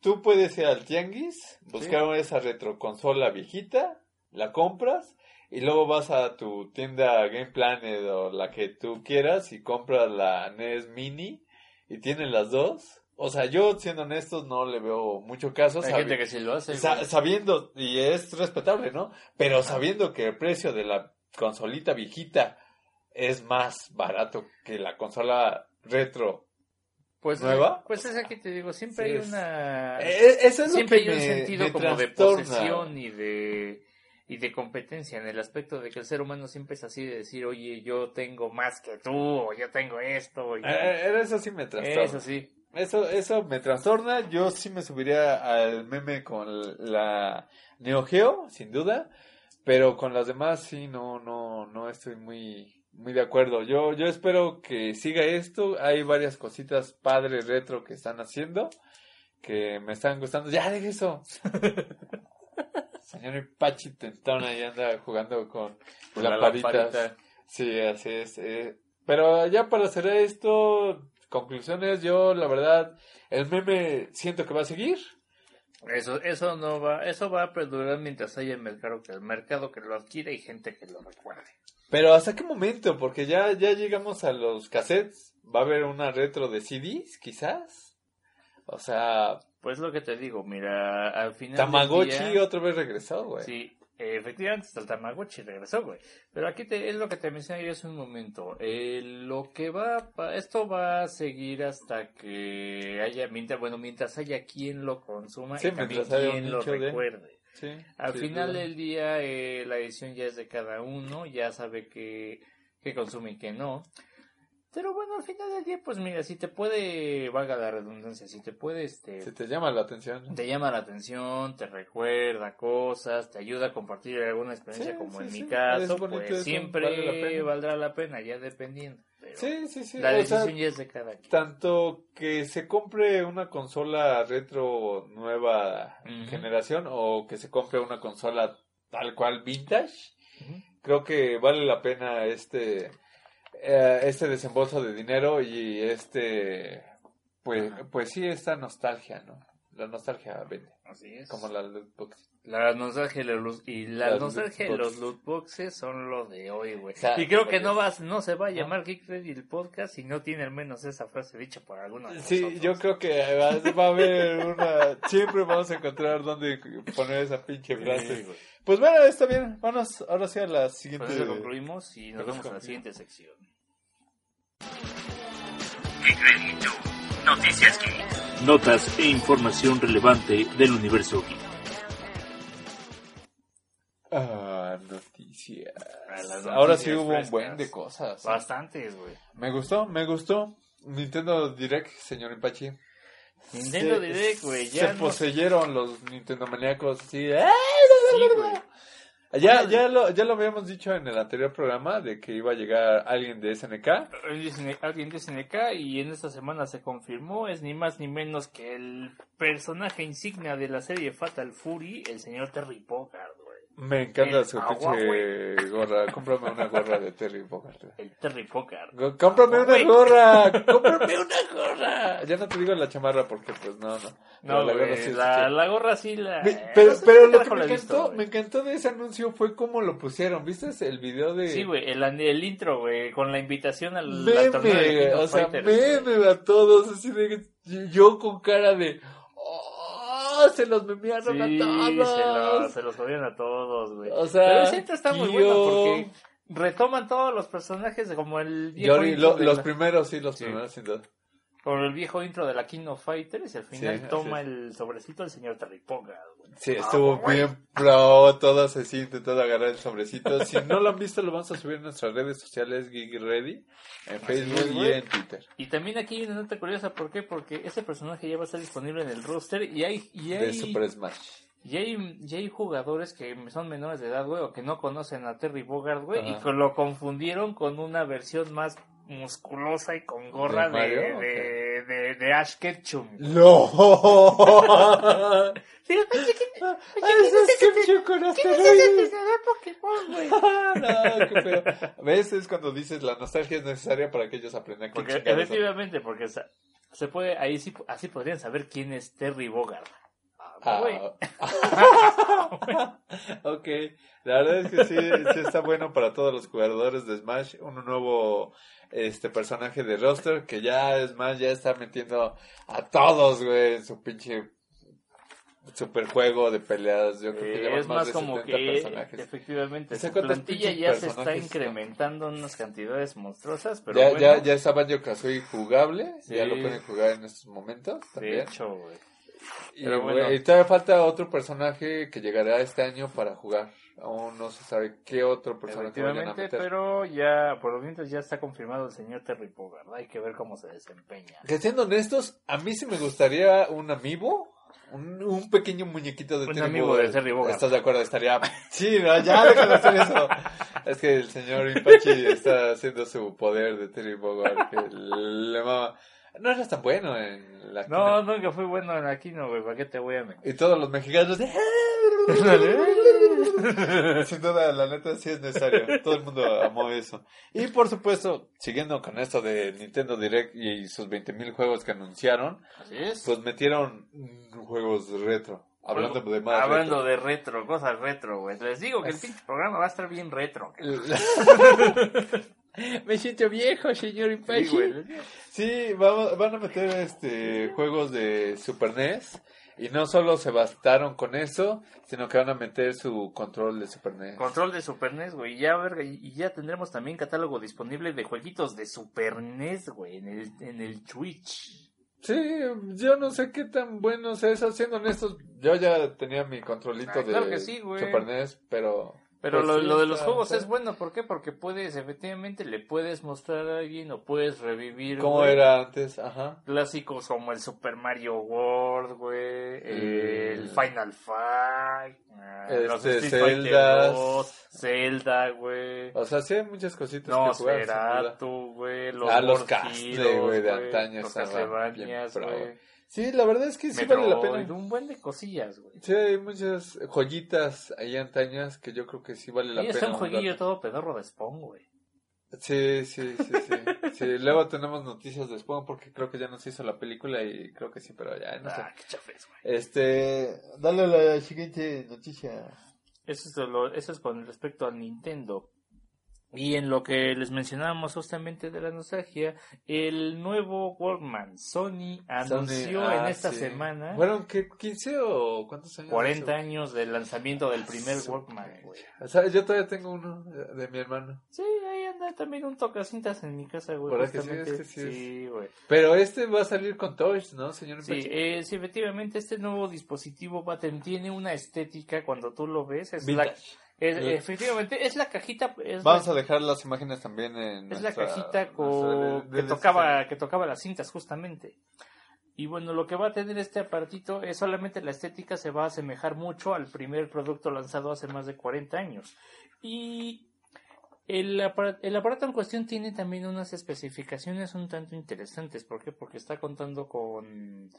tú puedes ir al tianguis, buscar esa retroconsola viejita, la compras y luego vas a tu tienda Game Planet o la que tú quieras y compras la NES Mini y tienen las dos. O sea, yo siendo honestos no le veo mucho caso. Hay gente que sí lo hace. Sa- güey. sabiendo, y es respetable, ¿no? Pero sabiendo que el precio de la consolita viejita es más barato que la consola retro. pues, ¿nueva? Pues es aquí te digo, siempre Sí, hay una... Eh, eso es lo siempre que hay un me- sentido me como de posesión y de y de competencia en el aspecto de que el ser humano siempre es así de decir, oye, yo tengo más que tú, o yo tengo esto, y Eh, eh, eso sí me trastorna. eso sí. Eso, eso me trastorna. Yo sí me subiría al meme con la Neo Geo, sin duda. Pero con las demás sí, no, no, no estoy muy, muy de acuerdo. Yo, yo espero que siga esto. Hay varias cositas padres retro que están haciendo que me están gustando. Ya, deje eso. Señor Pachi Tentón ahí anda jugando con Con la lamparita. Sí, así es. eh. Pero ya para cerrar esto, conclusiones, yo la verdad, el meme siento que va a seguir. Eso, eso no va, eso va a perdurar mientras haya mercado que el mercado que lo adquiere y gente que lo recuerde. Pero ¿hasta qué momento? Porque ya, ya llegamos a los cassettes. Va a haber una retro de CDs, quizás. O sea, Pues lo que te digo, mira, al final del Tamagotchi día- otra vez regresó, güey. sí, efectivamente, hasta el Tamagotchi regresó, güey. Pero aquí te, es lo que te mencioné yo hace un momento. Eh, lo que va, esto va a seguir hasta que haya, mientras, bueno, mientras haya quien lo consuma Sí, y también mientras haya un quien lo de- recuerde. Sí, Al sí, final del día, eh, la edición ya es de cada uno, ya sabe que, que consume y que no. Pero bueno, al final del día, pues mira, si te puede, valga la redundancia, si te puede, este, Si te llama la atención. te llama la atención, te recuerda cosas, te ayuda a compartir alguna experiencia Sí, como sí, en sí. mi caso, bonito pues siempre vale la pena. valdrá la pena, ya dependiendo. Pero Sí, sí, sí. la o decisión sea, ya es de cada quien. tanto que se compre una consola retro nueva generación o que se compre una consola tal cual vintage, creo que vale la pena este eh, este desembolso de dinero y este pues pues sí esta nostalgia, ¿no? La nostalgia vende, Así es. como la loot box. La nostalgia y, los y la nostalgia y loot los loot boxes son lo de hoy, güey. Y creo que no vas, no se va a llamar Geek Ready el podcast si no tiene al menos esa frase dicha por alguno de Sí, nosotros. yo creo que va, va a haber una siempre vamos a encontrar dónde poner esa pinche frase. Pues bueno, está bien. Vamos ahora sí a la siguiente. Con eso concluimos y nos vemos en la siguiente sección. Geek. Noticias Geek. Notas e información relevante del universo geek. Ah, noticias. Ah, Ahora sí hubo un buen de cosas. Bastantes, güey. Me gustó, me gustó. Nintendo Direct, señor Impachi. Nintendo Se- Direct, güey. Se no- poseyeron los Nintendo maníacos así. Sí. Ya, ya, lo, ya lo habíamos dicho en el anterior programa de que iba a llegar alguien de SNK. Alguien de SNK- y en esta semana se confirmó, es ni más ni menos que el personaje insignia de la serie Fatal Fury, el señor Terry Bogard. Me encanta su pinche gorra. Cómprame una gorra de Terry Bogard. El Terry Bogard. Cómprame una gorra, cómprame una gorra. Ya no te digo la chamarra porque pues no, no. No, la gorra sí la, chida. la gorra sí la... Eh, pero pero lo que me encantó, me encantó de ese anuncio fue cómo lo pusieron. ¿Viste el video de Sí, güey, el, el intro, güey, con la invitación al, meme, o sea, meme a todos, así de yo con cara de oh, se los memearon Sí, a todos. se los, se los jodieron a todos, güey. O sea, Pero ese intro está muy tío. bueno porque retoman todos los personajes como el viejo Yo- lo- los la- primeros, sí, los Sí. primeros, sin duda. Con el viejo intro de la King of Fighters y al final Sí, toma es. el sobrecito el señor Terry güey. Sí, Ah, estuvo güey. bien pro, todos así intentando agarrar el sobrecito. Si no lo han visto, lo vamos a subir en nuestras redes sociales, Geek Ready, en Facebook y en Twitter. Y también aquí hay una nota curiosa, ¿por qué? Porque ese personaje ya va a estar disponible en el roster y hay, y De hay, Super Smash. y hay, y hay jugadores que son menores de edad, güey, o que no conocen a Terry Bogard, güey, y que lo confundieron con una versión más musculosa y con gorra ¿De de, de, de, de Ash Ketchum. ¡No! Sí, pensé que- ¡Eso es Ketchup con ¿Qué asteroides! me hace Pokémon, güey? no, qué feo. ¿Ves? Es cuando dices la nostalgia es necesaria para que ellos aprendan que Porque efectivamente, porque se puede, ahí sí, así podrían saber quién es Terry Bogard. Ah, ok, la verdad es que sí, sí está bueno para todos los jugadores de Smash, un nuevo este personaje de roster que ya Smash ya está metiendo a todos, güey, en su pinche super juego de peleas. Yo creo que llevan es más, más de como 70 que personajes. efectivamente su ¿cuántos plantilla ya se está incrementando en unas cantidades monstruosas, pero ya, bueno, ya, ya está Banjo Kazooie jugable, ya Sí. lo pueden jugar en estos momentos de también. hecho, güey. Pero bueno. y todavía falta otro personaje que llegará este año para jugar. Aún no se sabe qué otro personaje vayan a meter. pero ya, por lo menos ya está confirmado el señor Terry Bogard. Hay que ver cómo se desempeña. Que siendo honestos, a mí sí me gustaría un amiibo. Un, un pequeño muñequito de Un Terry amigo Bogard. de Terry Bogard. ¿Estás de acuerdo? Estaría... Sí, no, ya deja de hacer eso. Es que el señor Impachi está haciendo su poder de Terry Bogard. Que le mama. No eras tan bueno en la No, nunca fui bueno en Aquino, güey. ¿Para qué te voy a mentir? Y todos los mexicanos. Sin duda, la neta sí es necesario. Todo el mundo amó eso. Y por supuesto, siguiendo con esto de Nintendo Direct y sus 20.000 juegos que anunciaron, Así es. pues metieron juegos retro. Hablando de más. Hablando retro. de retro, cosas retro, güey. Les digo que el pinche programa va a estar bien retro. Me siento viejo, señor Sí, Impachi. güey. Sí, vamos- van a meter este juegos de Super NES. Y no solo se bastaron con eso, sino que van a meter su control de Super NES. Control de Super NES, güey. Y ya, verga, y ya tendremos también catálogo disponible de jueguitos de Super NES, güey, en el, en el Twitch. Sí, yo no sé qué tan bueno es eso, siendo honestos. Yo ya tenía mi controlito de claro sí. Super NES, pero... Pero pues lo, sí, lo de los está- juegos está- es bueno, ¿por qué? Porque puedes, efectivamente, le puedes mostrar a alguien o puedes revivir. ¿Cómo güey, era antes? Ajá. Clásicos como el Super Mario World, güey, el. Final Fight, ah, los Este, Street Fighter Zeldas. 2, Zelda, güey. O sea, sí hay muchas cositas No, que jugar. Nosferatu, güey, los, Ah, los Castle, güey, de antaño los Castlevanias, güey. Sí, la verdad es que sí vale la pena. un buen de cosillas, güey. Sí, hay muchas joyitas ahí antañas que yo creo que sí vale la Ahí pena. está un un jueguillo rato. todo pedorro de Spawn, güey. Sí, sí, sí, sí. sí. Luego tenemos noticias de Spawn porque creo que ya nos hizo la película y creo que sí, pero ya no sé. Ah, qué chafes, güey. Este, dale la siguiente noticia. Eso es, lo- eso es con respecto al Nintendo. Y en lo que les mencionábamos justamente de la nostalgia, el nuevo Walkman Sony anunció Sony, en ah, esta sí. semana Bueno, ¿qué, 15 o cuántos años? 40 hace? años del lanzamiento del primer Su Walkman. O sea, yo todavía tengo uno de, mi hermano. Sí, ahí anda también un tocacintas en mi casa, güey. ¿Verdad que sí? Es que sí Sí, güey. Pero este va a salir con Toys, ¿no, señor? Sí, eh, sí, efectivamente, este nuevo dispositivo va a ten- tiene una estética cuando tú lo ves. Es la, Vintage. Es- Eh. efectivamente, es la cajita. Es Vamos la- a dejar las imágenes también en Es la cajita co- nuestra- que tocaba que tocaba las cintas justamente. Y bueno, lo que va a tener este aparatito es solamente la estética se va a asemejar mucho al primer producto lanzado hace más de 40 años. Y el aparato, el aparato en cuestión tiene también unas especificaciones un tanto interesantes. ¿Por qué? Porque está contando con...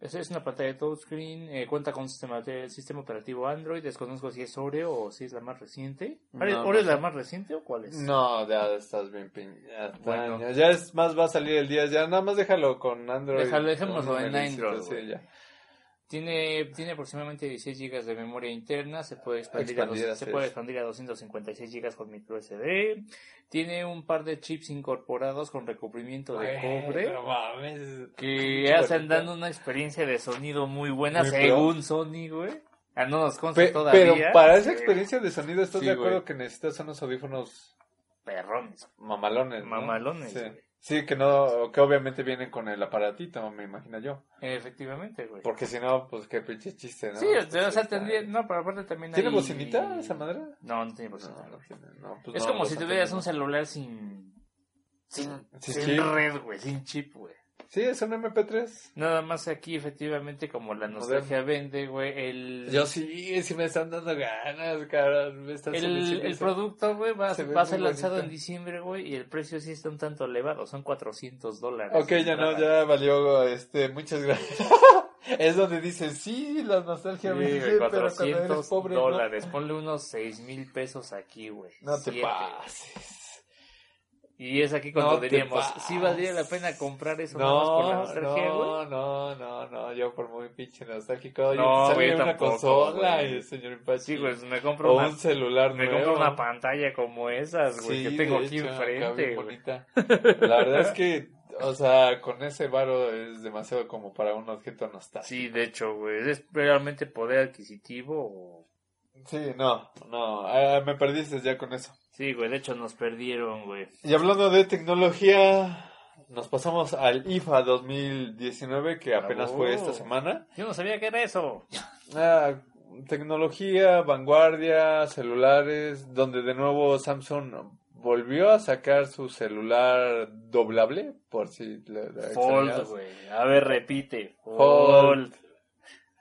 Es, es una pantalla de touchscreen, eh, cuenta con un sistema, sistema operativo Android, desconozco si es Oreo o si es la más reciente. No, ¿Oreo no es la más reciente o cuál es? No, ya estás bien pin... ya, Bueno. ya- es más va a salir el día, ya nada más déjalo con Android. Déjalo, dejémoslo en Android, sí, ya. Tiene, tiene aproximadamente 16 GB de memoria interna, se puede expandir, a, dos- se puede expandir a 256 GB con micro SD. Tiene un par de chips incorporados con recubrimiento de cobre no mames. que hacen bonito. dando una experiencia de sonido muy buena Muy pro. según Sony, güey. Ah, no nos consta Pe- todavía. pero para esa experiencia de sonido, ¿estás Sí, de acuerdo güey. que necesitas unos audífonos Perrones. mamalones? ¿no? Mamalones, Sí. güey. Sí, que no, que obviamente vienen con el aparatito, me imagino yo. Efectivamente, güey. Porque si no, pues qué pinche chiste, ¿no? Sí, o sea, está- tendría, no, pero aparte también ¿Tiene hay- bocinita esa madre? No, no tiene bocinita. No, no tiene, no, pues es como si tuvieras un celular sin. Sin, Sin sin red, güey, sin chip, güey. Sí, es un MP3. Nada más aquí, efectivamente, como la nostalgia vende, güey, el. Yo sí, sí me están dando ganas, cabrón. Me están El, el producto, güey, va, Se va a ser lanzado bonito. en diciembre, güey, y el precio sí está un tanto elevado, son 400 dólares. Ok, ya no, ya valió, este, muchas gracias. es donde dice, sí, la nostalgia Sí, güey, dice, pero cuando 400 eres pobre, no. dólares. Ponle unos 6 mil pesos aquí, güey. No te Siete. pases. Y es aquí cuando No diríamos, pases. ¿sí valdría la pena comprar eso nada más por la No, nostalgia, no, no, no, no, yo por muy pinche nostálgico, No, yo güey, una tampoco, consola, güey. y señor Impachi, Sí, pues me compro o una, un celular me nuevo. compro una pantalla como esas, güey, Sí, que tengo aquí hecho, enfrente, bien güey. bonita. La verdad es que, o sea, con ese varo es demasiado como para un objeto nostálgico. Sí, de hecho, güey, es realmente poder adquisitivo o... Sí, no, no, ah, me perdiste ya con eso. Sí, güey, de hecho nos perdieron, güey. Y hablando de tecnología, nos pasamos al IFA 2019 que apenas fue esta Bravo. semana. Yo no sabía que era eso. Ah, tecnología, vanguardia, celulares, donde de nuevo Samsung volvió a sacar su celular doblable, por si le, le Fold, güey. A ver, repite. Fold. Fold.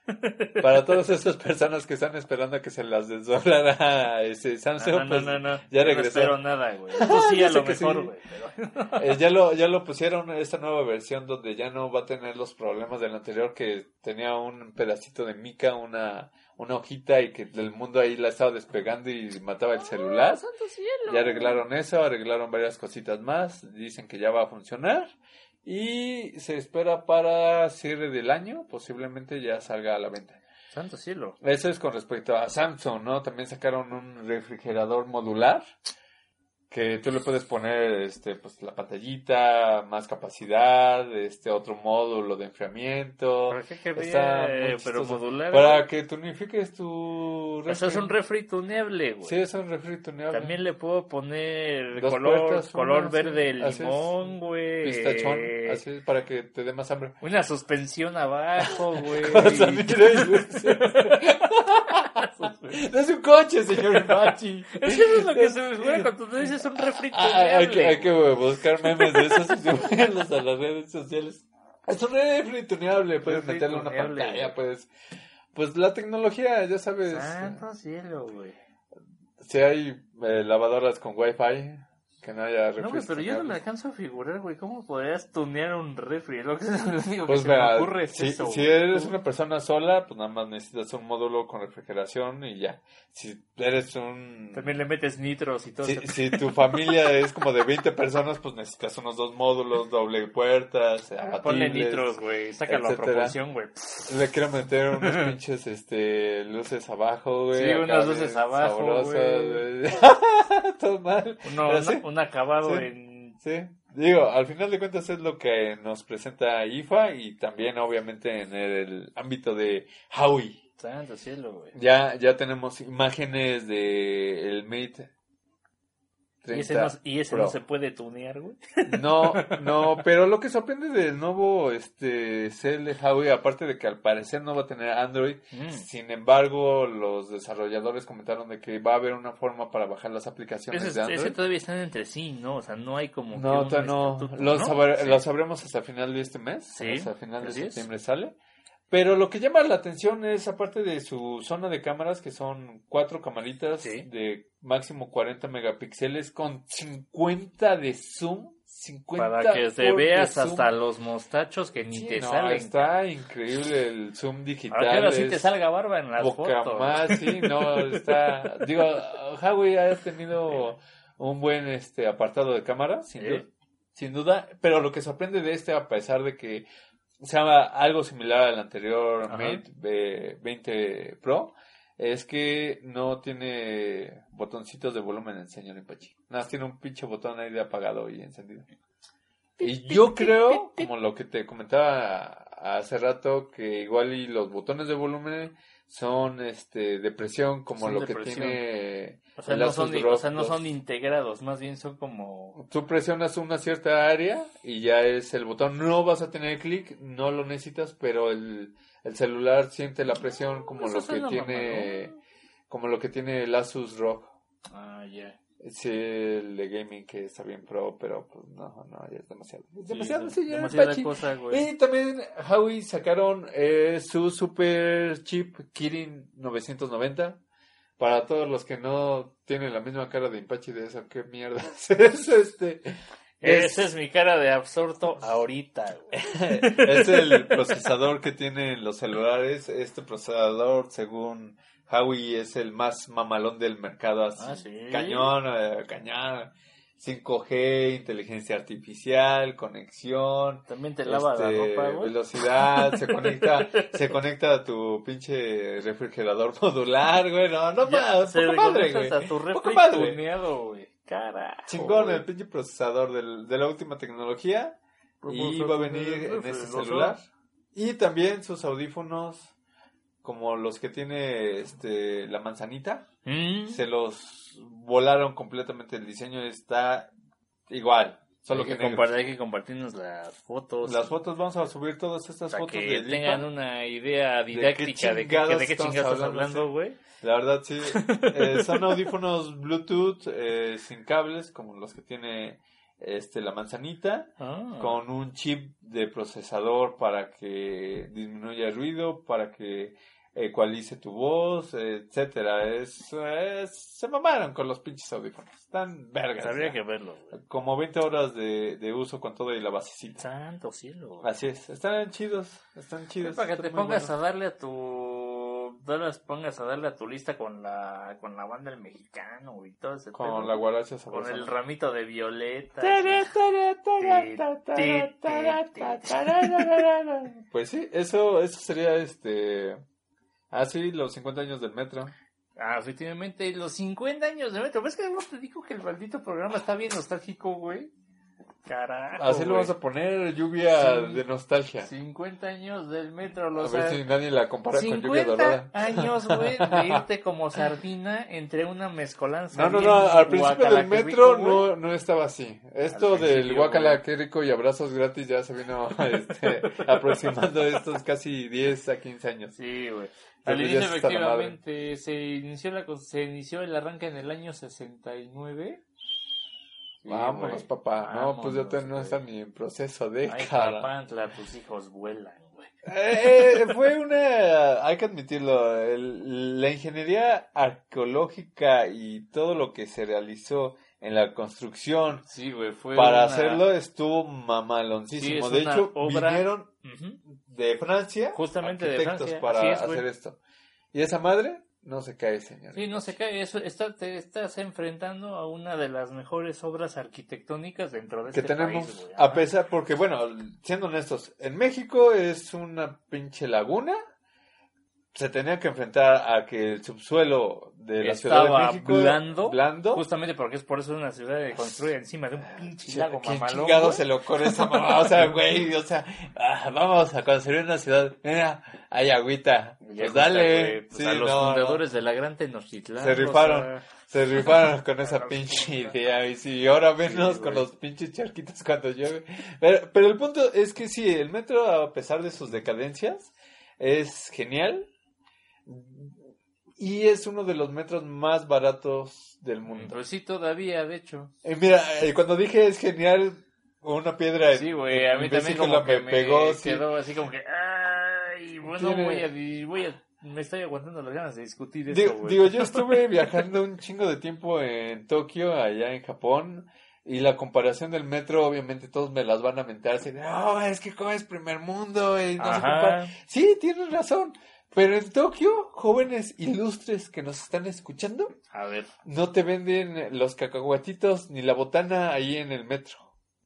Para todas esas personas que están esperando a que se las desdoblara ese Samsung, No, no, pues, no, no. ya No regresó. espero nada, güey. Eso sí, Yo a sé lo que sí. mejor, güey. pero- Eh, ya lo ya lo pusieron esta nueva versión donde ya no va a tener los problemas del anterior que tenía un pedacito de mica, una una hojita y que el mundo ahí la estaba despegando y mataba el celular. ¡Ah, santo cielo! Ya arreglaron eso, arreglaron varias cositas más, dicen que ya va a funcionar y se espera para cierre del año, posiblemente ya salga a la venta. Santo cielo. Eso es con respecto a Samsung, ¿no? También sacaron un refrigerador modular que tú le puedes poner este pues la pantallita, más capacidad, este otro módulo de enfriamiento. ¿Para qué querría, Está muy eh, pero modular? Para que tunifiques tu O sea, es un refri tuneable, güey. Sí, es un refri tuneable. También le puedo poner Dos color, puertas, color una, verde así limón, güey. pistachón, así es, para que te dé más hambre. Una suspensión abajo, güey. No es un coche, señor Machi. Es que eso es lo que se me fue cuando tú dices un refri Ah, hay, que, hay que buscar memes de esos y subirlos a las redes sociales. Es un refri tuneable, puedes Refri meterle una tuneable, pantalla, puedes... Pues la tecnología, ya sabes, Santo cielo, güey. si hay eh, lavadoras con wifi, que no haya refri No, güey, pero yo no me alcanzo a figurar, güey. ¿Cómo podrías tunear un refri? Lo que lo único Pues que se me ocurre es si, eso, si güey. eres una persona sola, pues nada más necesitas un módulo con refrigeración y ya. Si eres un... También le metes nitros y todo Si, eso. si tu familia es como de 20 personas, pues necesitas unos dos módulos, doble puertas, Ah, Ponle abatibles. nitros, güey. Sácalo a etcétera. proporción, güey. Le quiero meter unos pinches este, luces abajo, güey. Sí, unas luces abajo, güey. güey. Todo mal. Sí, una- un acabado Sí. en... sí. Digo, al final de cuentas es lo que nos presenta IFA y también obviamente en el ámbito de Howie. Santo cielo, güey. Ya, ya tenemos imágenes de el Mate Y ese, 30 no, y ese no se puede tunear, güey. No, no, pero lo que sorprende del nuevo este de Huawei, aparte de que al parecer no va a tener Android, Mm. sin embargo, los desarrolladores comentaron de que va a haber una forma para bajar las aplicaciones Ese, de Android. todavía están entre sí, ¿no? O sea, no hay como que No, un todavía no. Lo, ¿no? saber- Sí. lo sabremos hasta final de este mes. Sí, Hasta final de es. septiembre sale. Pero lo que llama la atención es, aparte de su zona de cámaras, que son cuatro camaritas Sí. de máximo 40 megapíxeles con 50 de zoom. 50 Para que te veas hasta los mostachos que ni Sí, te no, salen. Está increíble el zoom digital. Es te salga barba en las poca fotos. más, sí, no, está... Digo, Huawei ha tenido un buen este apartado de cámara, sin, duda, sin duda, pero lo que sorprende de este, a pesar de que sea algo similar al anterior Ajá. Mate eh, 20 Pro, es que no tiene botoncitos de volumen en señor Ipachi. Nada, más tiene un pinche botón ahí de apagado y encendido. Y yo creo, como lo que te comentaba hace rato, que igual y los botones de volumen son este de presión como Son lo que tiene O sea, no son, o sea, no 2. son integrados, más bien son como... Tú presionas una cierta área y ya es el botón. No vas a tener clic, no lo necesitas, pero el, el celular siente la presión como Eso lo que tiene como lo que tiene el Asus ROG. Ah, ya. Sí, el de gaming que está bien pro, pero pues no, no, ya es demasiado. Es Sí, demasiado, no, señor demasiada cosa, güey. Y también Huawei sacaron eh, su super chip Kirin 990. Para todos los que no tienen la misma cara de Impachi de eso, qué mierda es este. Es, Esa es mi cara de absorto ahorita, güey. es el procesador que tienen los celulares. Este procesador, según Huawei, es el más mamalón del mercado. Así, Ah, ¿sí? Cañón, eh, cañón. 5G, inteligencia artificial, conexión, También te lava la este, ropa, güey. velocidad, se conecta, se conecta a tu pinche refrigerador modular, güey, no, no más, poco madre, güey. a tu Poco madre. tuneado, güey. Carajo. Chingón güey. el pinche procesador del, de la última tecnología y va a venir en este celular. Y también sus audífonos como los que tiene este la manzanita, Mm. se los volaron completamente, el diseño está igual, solo hay, que que hay que compartirnos las fotos. Las fotos, vamos a subir todas estas para fotos que de tengan una idea didáctica de, qué, chingados de qué chingados estás hablando, hablando, güey. La verdad, sí. Eh, son audífonos Bluetooth eh, sin cables, como los que tiene este la manzanita, Ah. con un chip de procesador para que disminuya el ruido, para que ecualice tu voz, etcétera. Es, es- se mamaron con los pinches audífonos. Están vergas. Habría ya. que verlo, güey. Como 20 horas de, de uso con todo y la basecita. Santo cielo. güey. Así es. Están chidos. Están chidos. Es para que están te pongas buenos. a darle a tu no las pongas a darle a tu lista con la con la banda del mexicano y todo ese Con pedo. la guaracha con el ramito de violeta. Pues sí, eso, eso sería este. Ah, sí, los 50 años del metro. Ah, efectivamente, los 50 años de metro. ¿Ves que no te digo que el maldito programa está bien nostálgico, güey? Carajo. Así lo vas a poner, lluvia Sí. de nostalgia. 50 años del metro, A los ver si nadie la compara con lluvia 50 dorada. años, güey, de irte como sardina entre una mezcolanza. No, no, no, al principio del metro güey. no, no estaba así. Esto Al del guacala qué rico y abrazos gratis ya se vino este, aproximando estos casi 10 a 15 años. Sí, güey. Al inicio, efectivamente, se inició, la, se inició el arranque en el año 69. Sí, Vámonos, güey. papá. No, pues yo no está ni en proceso de Ay, cara. papantla, tus hijos vuelan, güey. Eh, eh, fue una, hay que admitirlo, el- la ingeniería arqueológica y todo lo que se realizó en la construcción Sí, güey, fue para una- hacerlo estuvo Sí, mamaloncísimo. es de hecho, obra- vinieron de Francia, Justamente de arquitectos Francia, para es, hacer esto. Y esa madre no se cae, señor. Sí, no se cae, eso, está, te estás enfrentando a una de las mejores obras arquitectónicas dentro de que este tenemos, país, güey. a pesar, porque bueno, siendo honestos, en México es una pinche laguna. Se tenía que enfrentar a que el subsuelo de la Ciudad de Estaba México blando, blando. Justamente porque es por eso una ciudad que construye encima de un pinche lago ¿Quién mamalón. chingado se le ocurre esa mamá? O sea, güey, o sea, ah, vamos a construir una ciudad. Mira, hay agüita. Pues dale. güey, pues Sí, a los no, no. fundadores de la gran Tenochtitlán. Se o rifaron. sea, Se rifaron con esa pinche idea. Y sí, ahora menos Sí, con los pinches charquitos cuando llueve. Pero, pero el punto es que sí, el metro, a pesar de sus decadencias, es genial. Y es uno de los metros más baratos del mundo. Pues sí, todavía, de hecho. Eh, mira, eh, cuando dije es genial, una piedra Sí, güey, a mí también como que me pegó, sí. quedó así como que, ay, bueno, Tiene- voy a, voy a, me estoy aguantando las ganas de discutir Digo, esto, güey. digo, yo estuve viajando un chingo de tiempo en Tokio, allá en Japón, y la comparación del metro, obviamente todos me las van a mentar, así de, no, es que como es primer mundo, y no se Ajá. compara". Sí, tienes razón, pero en Tokio, jóvenes ilustres que nos están escuchando, A ver, no te venden los cacahuatitos ni la botana ahí en el metro.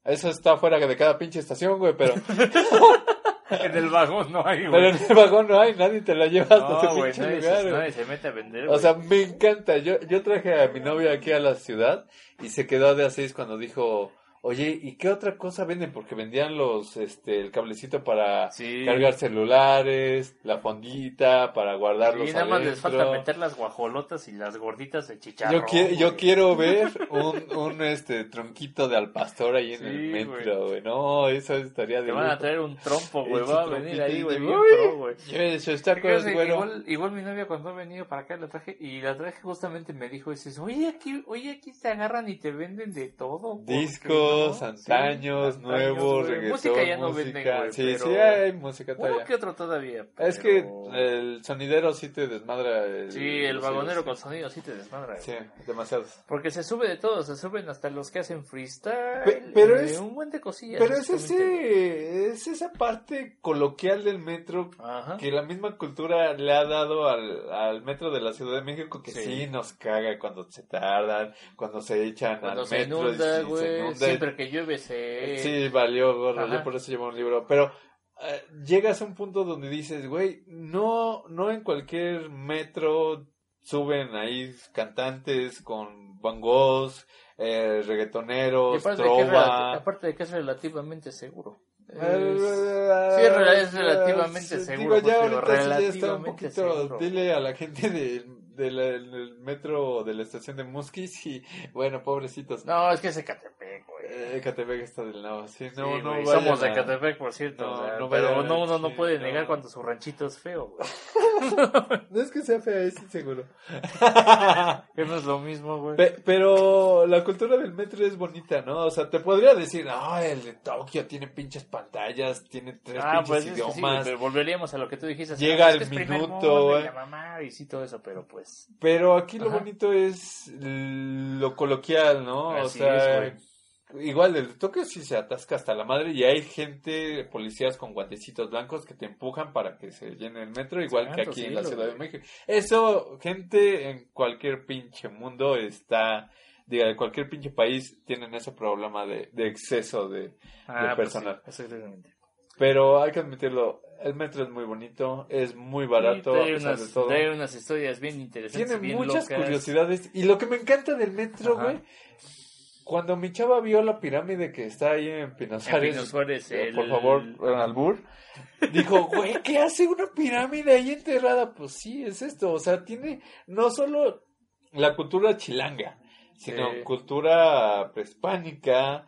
Eso está fuera de cada pinche estación, güey, pero, en el vagón no hay, pero güey. en el vagón no hay, nadie te la lleva hasta No, güey, pinche nadie, lugar, se, nadie se mete a vender, O sea, me encanta. Yo, yo traje a mi novia aquí a la ciudad y se quedó de a seis cuando dijo, oye, ¿y qué otra cosa venden? Porque vendían los, este, el cablecito para Sí. cargar celulares, la fondita para guardarlos Y nada más les falta meter las guajolotas y las gorditas de chicharrón. Yo, qui- yo quiero ver un, un este tronquito de al pastor ahí en Sí, el metro, güey. No, eso estaría de Te van a traer un trompo, güey. Va a venir ahí, güey, igual, igual mi novia cuando ha venido para acá la traje y la traje justamente me dijo dices, oye aquí, oye aquí te agarran y te venden de todo. ¿por no?" antaños, Sí, nuevos, reggaetón, Música ya no música. venden, güey. Sí, sí hay música Uno todavía. que otro todavía. Es que el sonidero sí te desmadra. El, Sí, el vagonero con sonido sí te desmadra. Sí, demasiados. Porque se sube de todo, se suben hasta los que hacen freestyle. Pe- pero es- un buen de cosillas. Pero es ese, es esa parte coloquial del metro Ajá. que la misma cultura le ha dado al, al metro de la Ciudad de México que sí. Sí. nos caga cuando se tardan, cuando se echan Cuando al se metro. y inunda, se inunda. Siempre que llueve se. Sí, valió gorro, Ajá. yo por eso llevo un libro, pero eh, llegas a un punto donde dices, güey, no, no en cualquier metro suben ahí cantantes con bangos, eh, Y reggaetoneros, aparte de, que trova. aparte de que es relativamente seguro. Es- Eh, sí, es rela- es relativamente seguro, Digo, ya ahorita sí ya está un relativamente poquito. seguro. Dile a la gente del, del, del metro de la estación de Musquis y, bueno, pobrecitos. No, es que es Ecatepec, güey. Eh, está del lado. Sí, no, Sí, no güey, somos de Ecatepec, por cierto. No, o sea, no pero no, uno no puede negar cuando su ranchito es feo, güey. No es que sea fea, es inseguro. Que no es lo mismo, güey. Pe- pero la cultura del metro es bonita, ¿no? O sea, te podría decir, ah, el de Tokio tiene pinches pantallas, tiene tres Ah, pinches pues es que sí, idiomas. pero volveríamos a lo que tú dijiste. Llega el minuto, güey. mamá y sí, todo eso, pero pues. Pero aquí lo Ajá. bonito es lo coloquial, ¿no? o sea, es, igual el Tokio sí se atasca hasta la madre y hay gente, policías con guantecitos blancos que te empujan para que se llene el metro, igual que aquí en la Ciudad de. México. Eso, gente en cualquier pinche mundo está, diga, de cualquier pinche país tienen ese problema de, de exceso de, Ah, pues personal. sí, exactamente. Pero hay que admitirlo, el metro es muy bonito, es muy barato, trae unas, de todo. trae unas historias bien interesantes. Tiene bien muchas locas. curiosidades. Y lo que me encanta del metro, güey, cuando mi chava vio la pirámide que está ahí en Pino En eh, el- por favor, en Albur, dijo, güey, ¿qué hace una pirámide ahí enterrada? Pues sí, es esto. O sea, tiene no solo la cultura chilanga, sino Sí. cultura prehispánica,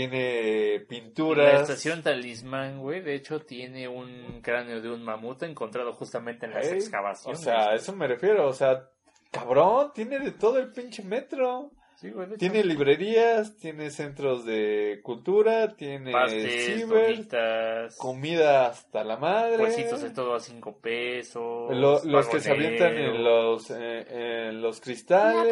tiene pinturas. La estación Talismán, güey, de hecho tiene un cráneo de un mamut encontrado justamente en las Ey, O excavaciones. sea, a eso me refiero. O sea, cabrón, tiene de todo el pinche metro. Sí, güey, de hecho. Tiene librerías, tiene centros de cultura, tiene pastes, ciber, donitas, comida hasta la madre. puesitos de todo a cinco pesos. Lo- los que se avientan en los, eh, en los cristales.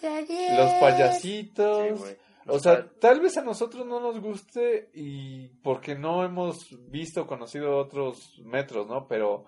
güey, Los payasitos. Sí, güey. O sea, tal vez a nosotros no nos guste y porque no hemos visto, conocido otros metros, ¿no? Pero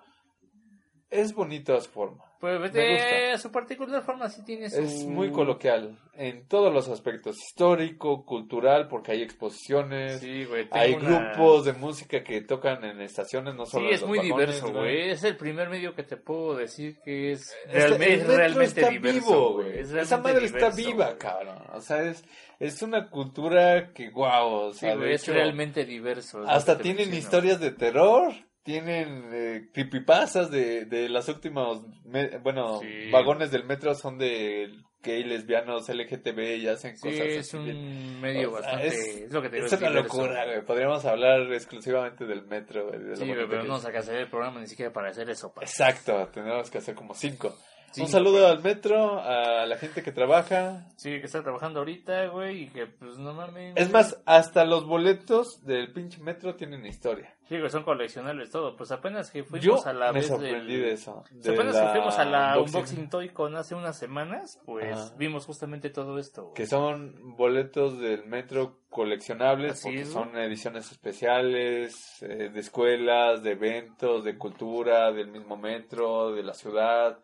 es bonito a su forma. Pues de gusta. su particular forma sí tiene su... Es muy coloquial en todos los aspectos, histórico, cultural, porque hay exposiciones, Sí, güey. hay una- grupos de música que tocan en estaciones, no Sí, solo en es los muy vagones, diverso, güey. Es el primer medio que te puedo decir que es, Este, realme- el es realmente está diverso, vivo, güey. güey. Es Esa realmente madre está viva, cabrón. O sea, es, es una cultura que, wow, o Sí, güey, es hecho, realmente diverso. es hasta tienen menciono. historias de terror, tienen eh, creepypastas de, de las últimas, me- bueno, Sí. vagones del metro son de gay, lesbianos, LGTB y hacen Sí, cosas es así. bien- un medio O sea, bastante... es- Es, lo que te digo, Es una locura, güey. Podríamos hablar exclusivamente del metro, güey. de Sí, pero no es. alcanzaría el programa ni siquiera para hacer eso, pa. Exacto, tenemos que hacer como cinco. Sí, Un saludo güey. al metro, a la gente que trabaja, Sí, que está trabajando ahorita, güey, y que, pues, no mames. Es más, hasta los boletos del pinche metro tienen historia. Sí, güey, son coleccionables todo. Pues apenas que fuimos Yo a la me vez sorprendí del- de eso. Pues de apenas la que fuimos a la unboxing, Unboxing Toy Con hace unas semanas, pues Ajá. vimos justamente todo esto. güey. Que son boletos del metro coleccionables, Así porque es, son ediciones especiales, eh, de escuelas, de eventos, de cultura, del mismo metro, de la ciudad.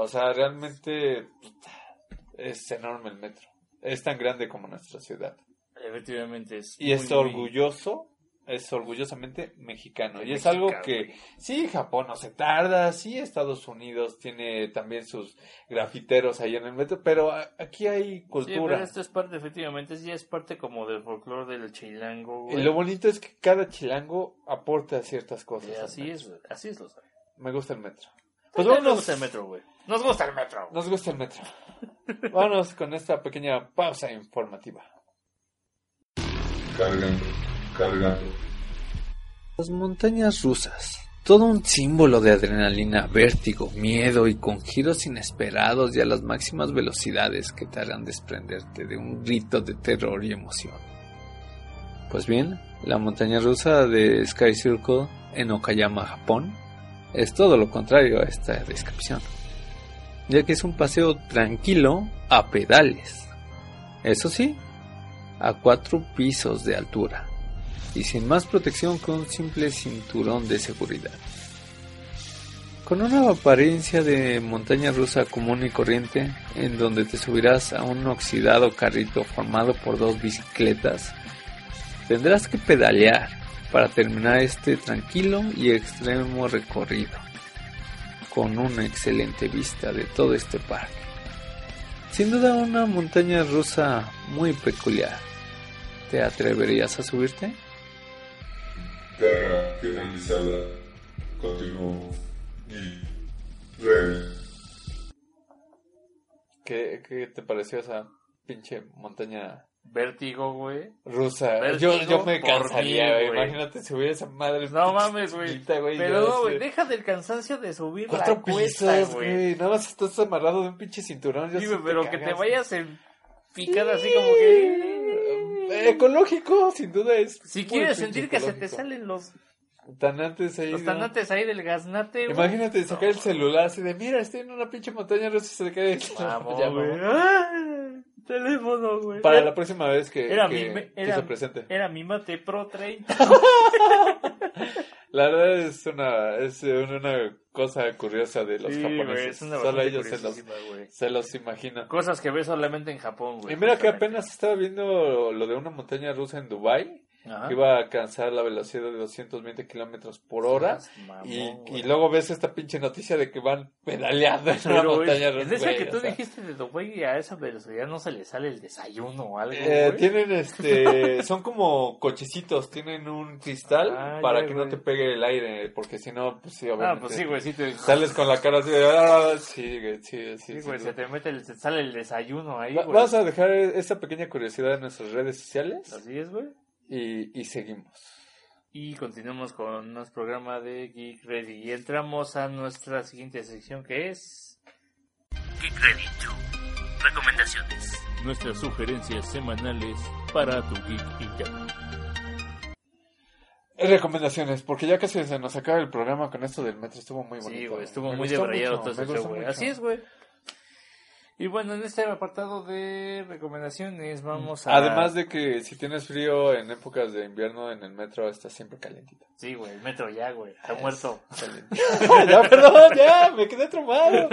O sea, realmente es enorme el metro. Es tan grande como nuestra ciudad. Efectivamente es. Y muy, es orgulloso, es orgullosamente mexicano. Y es Mexicano, algo que, güey. sí, Japón no se tarda, sí, Estados Unidos tiene también sus grafiteros ahí en el metro, pero aquí hay Sí, cultura. pero esto es parte, efectivamente, sí es parte como del folclore del chilango, y lo bonito es que cada chilango aporta ciertas cosas. Y así es, así es lo sabe. Me gusta el metro. Pues Pues nos vámonos. gusta el metro, güey. Nos gusta el metro. Nos gusta el metro. Vámonos con esta pequeña pausa informativa. Cargando, cargando. Las montañas rusas. Todo un símbolo de adrenalina, vértigo, miedo y con giros inesperados y a las máximas velocidades que te harán desprenderte de un grito de terror y emoción. Pues bien, la montaña rusa de Sky Circle en Okayama, Japón, es todo lo contrario a esta descripción, ya que es un paseo tranquilo a pedales. Eso sí, a cuatro pisos de altura y sin más protección que un simple cinturón de seguridad. Con una apariencia de montaña rusa común y corriente, en donde te subirás a un oxidado carrito formado por dos bicicletas, tendrás que pedalear para terminar este tranquilo y extremo recorrido, con una excelente vista de todo este parque. Sin duda una montaña rusa muy peculiar. ¿Te atreverías a subirte? Finalizada. Continuó. Y. Red. ¿Qué, qué te pareció esa pinche montaña Vértigo, güey. rusa? Vértigo yo, yo me cansaría, güey. Imagínate subir esa madre. No mames, güey. Pero no, güey, deja del cansancio de subir Cuatro la cuesta, güey. Nada más estás amarrado de un pinche cinturón. Sí, güey, pero que te vayas en picada así como que... Eh, Ecológico, sin duda es. Si quieres sentir que se te salen los, Tanantes ahí. los ¿no? tanates ahí del gaznate, güey. Imagínate sacar No, el celular así de, mira, estoy en una pinche montaña rusa y se le cae el Vamos, Ya, güey. Teléfono, güey. Para Era- la próxima vez que, Era que- mi- que era- se presente. Era mi mate Pro 30. La verdad es una, es una cosa curiosa de los Sí, japoneses. una Solo ellos se los, se los imaginan. Cosas que ves solamente en Japón, güey. Y mira que apenas estaba viendo lo de una montaña rusa en Dubai Ajá. que iba a alcanzar la velocidad de 220 kilómetros por hora. Mamón, Y, luego ves esta pinche noticia de que van pedaleando en Pero, montaña rusa, esa que o tú sea. dijiste de Dubái a esa velocidad no se le sale el desayuno o algo, Eh, tienen este, son como cochecitos, tienen un cristal Ah, para ya, que no te pegue el aire, porque si no, pues sí, Ah, obviamente. pues sí, güey, sí te... Sales con la cara así de, ah, sí, güey, sí, sí, Sí, sí, güey, sí. se te mete, el, se sale el desayuno ahí, Va- güey. Vamos a dejar esta pequeña curiosidad en nuestras redes sociales Así es, güey. Y, y seguimos. Y continuamos con nuestro programa de Geek Ready. Y entramos a nuestra siguiente sección que es... Geek Ready 2. Recomendaciones. Nuestras sugerencias semanales para tu geek interno. Recomendaciones, porque ya casi se nos acaba el programa con esto del metro, estuvo muy bonito. Sí, güey, estuvo Me muy debrayado todo ese show, güey. Así es, güey. Y bueno, en este apartado de recomendaciones vamos a... Además de que si tienes frío en épocas de invierno en el metro está siempre calientito. Sí, güey, el metro ya, güey. Está muerto. ya, perdón, ya, me quedé traumado.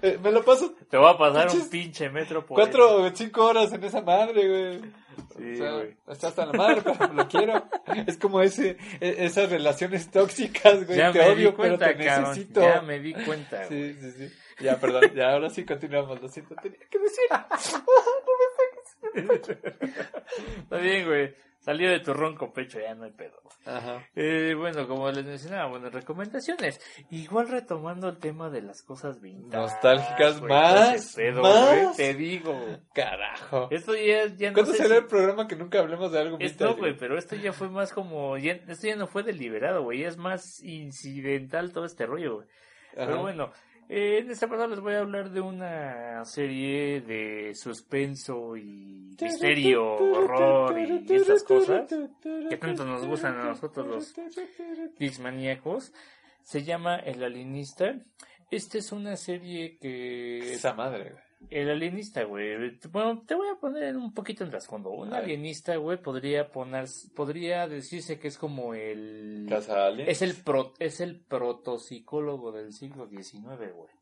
Eh, me lo paso Te voy a pasar un Pinches- pinche metro por... cuatro o cinco horas en esa madre, güey. Sí, o sea, güey. está hasta la madre, pero lo quiero. Es como ese, e- esas relaciones tóxicas, güey. Ya te me odio, di cuenta, pero te cabrón. necesito. Ya me di cuenta, güey. Sí, sí, sí. Ya, perdón, ya, ahora sí continuamos, lo siento, tenía que decir. Está bien, güey. Salió de tu ronco pecho, ya no hay pedo. Ajá. Eh, bueno, como les mencionaba, bueno, recomendaciones. Igual retomando el tema de las cosas vintage. Nostálgicas, güey, más, pedo, más. güey, te digo. Carajo. Esto ya, ya no ¿Cuándo será si- el programa que nunca hablemos de algo vintage, no, güey, pero esto ya fue más como... ya- esto ya no fue deliberado, güey. Es más incidental todo este rollo, güey. Pero bueno, eh, en esta parte les voy a hablar de una serie de suspenso y misterio, horror y estas cosas que tanto nos gustan a nosotros los geeks maníacos. Se llama El Alienista. Esta es una serie que... Esa madre. El alienista, güey. Bueno, te voy a poner un poquito en trasfondo. Un A alienista, güey, podría poner, podría decirse que es como el... Casa Alien. Es el, pro, es el protopsicólogo del siglo XIX, güey.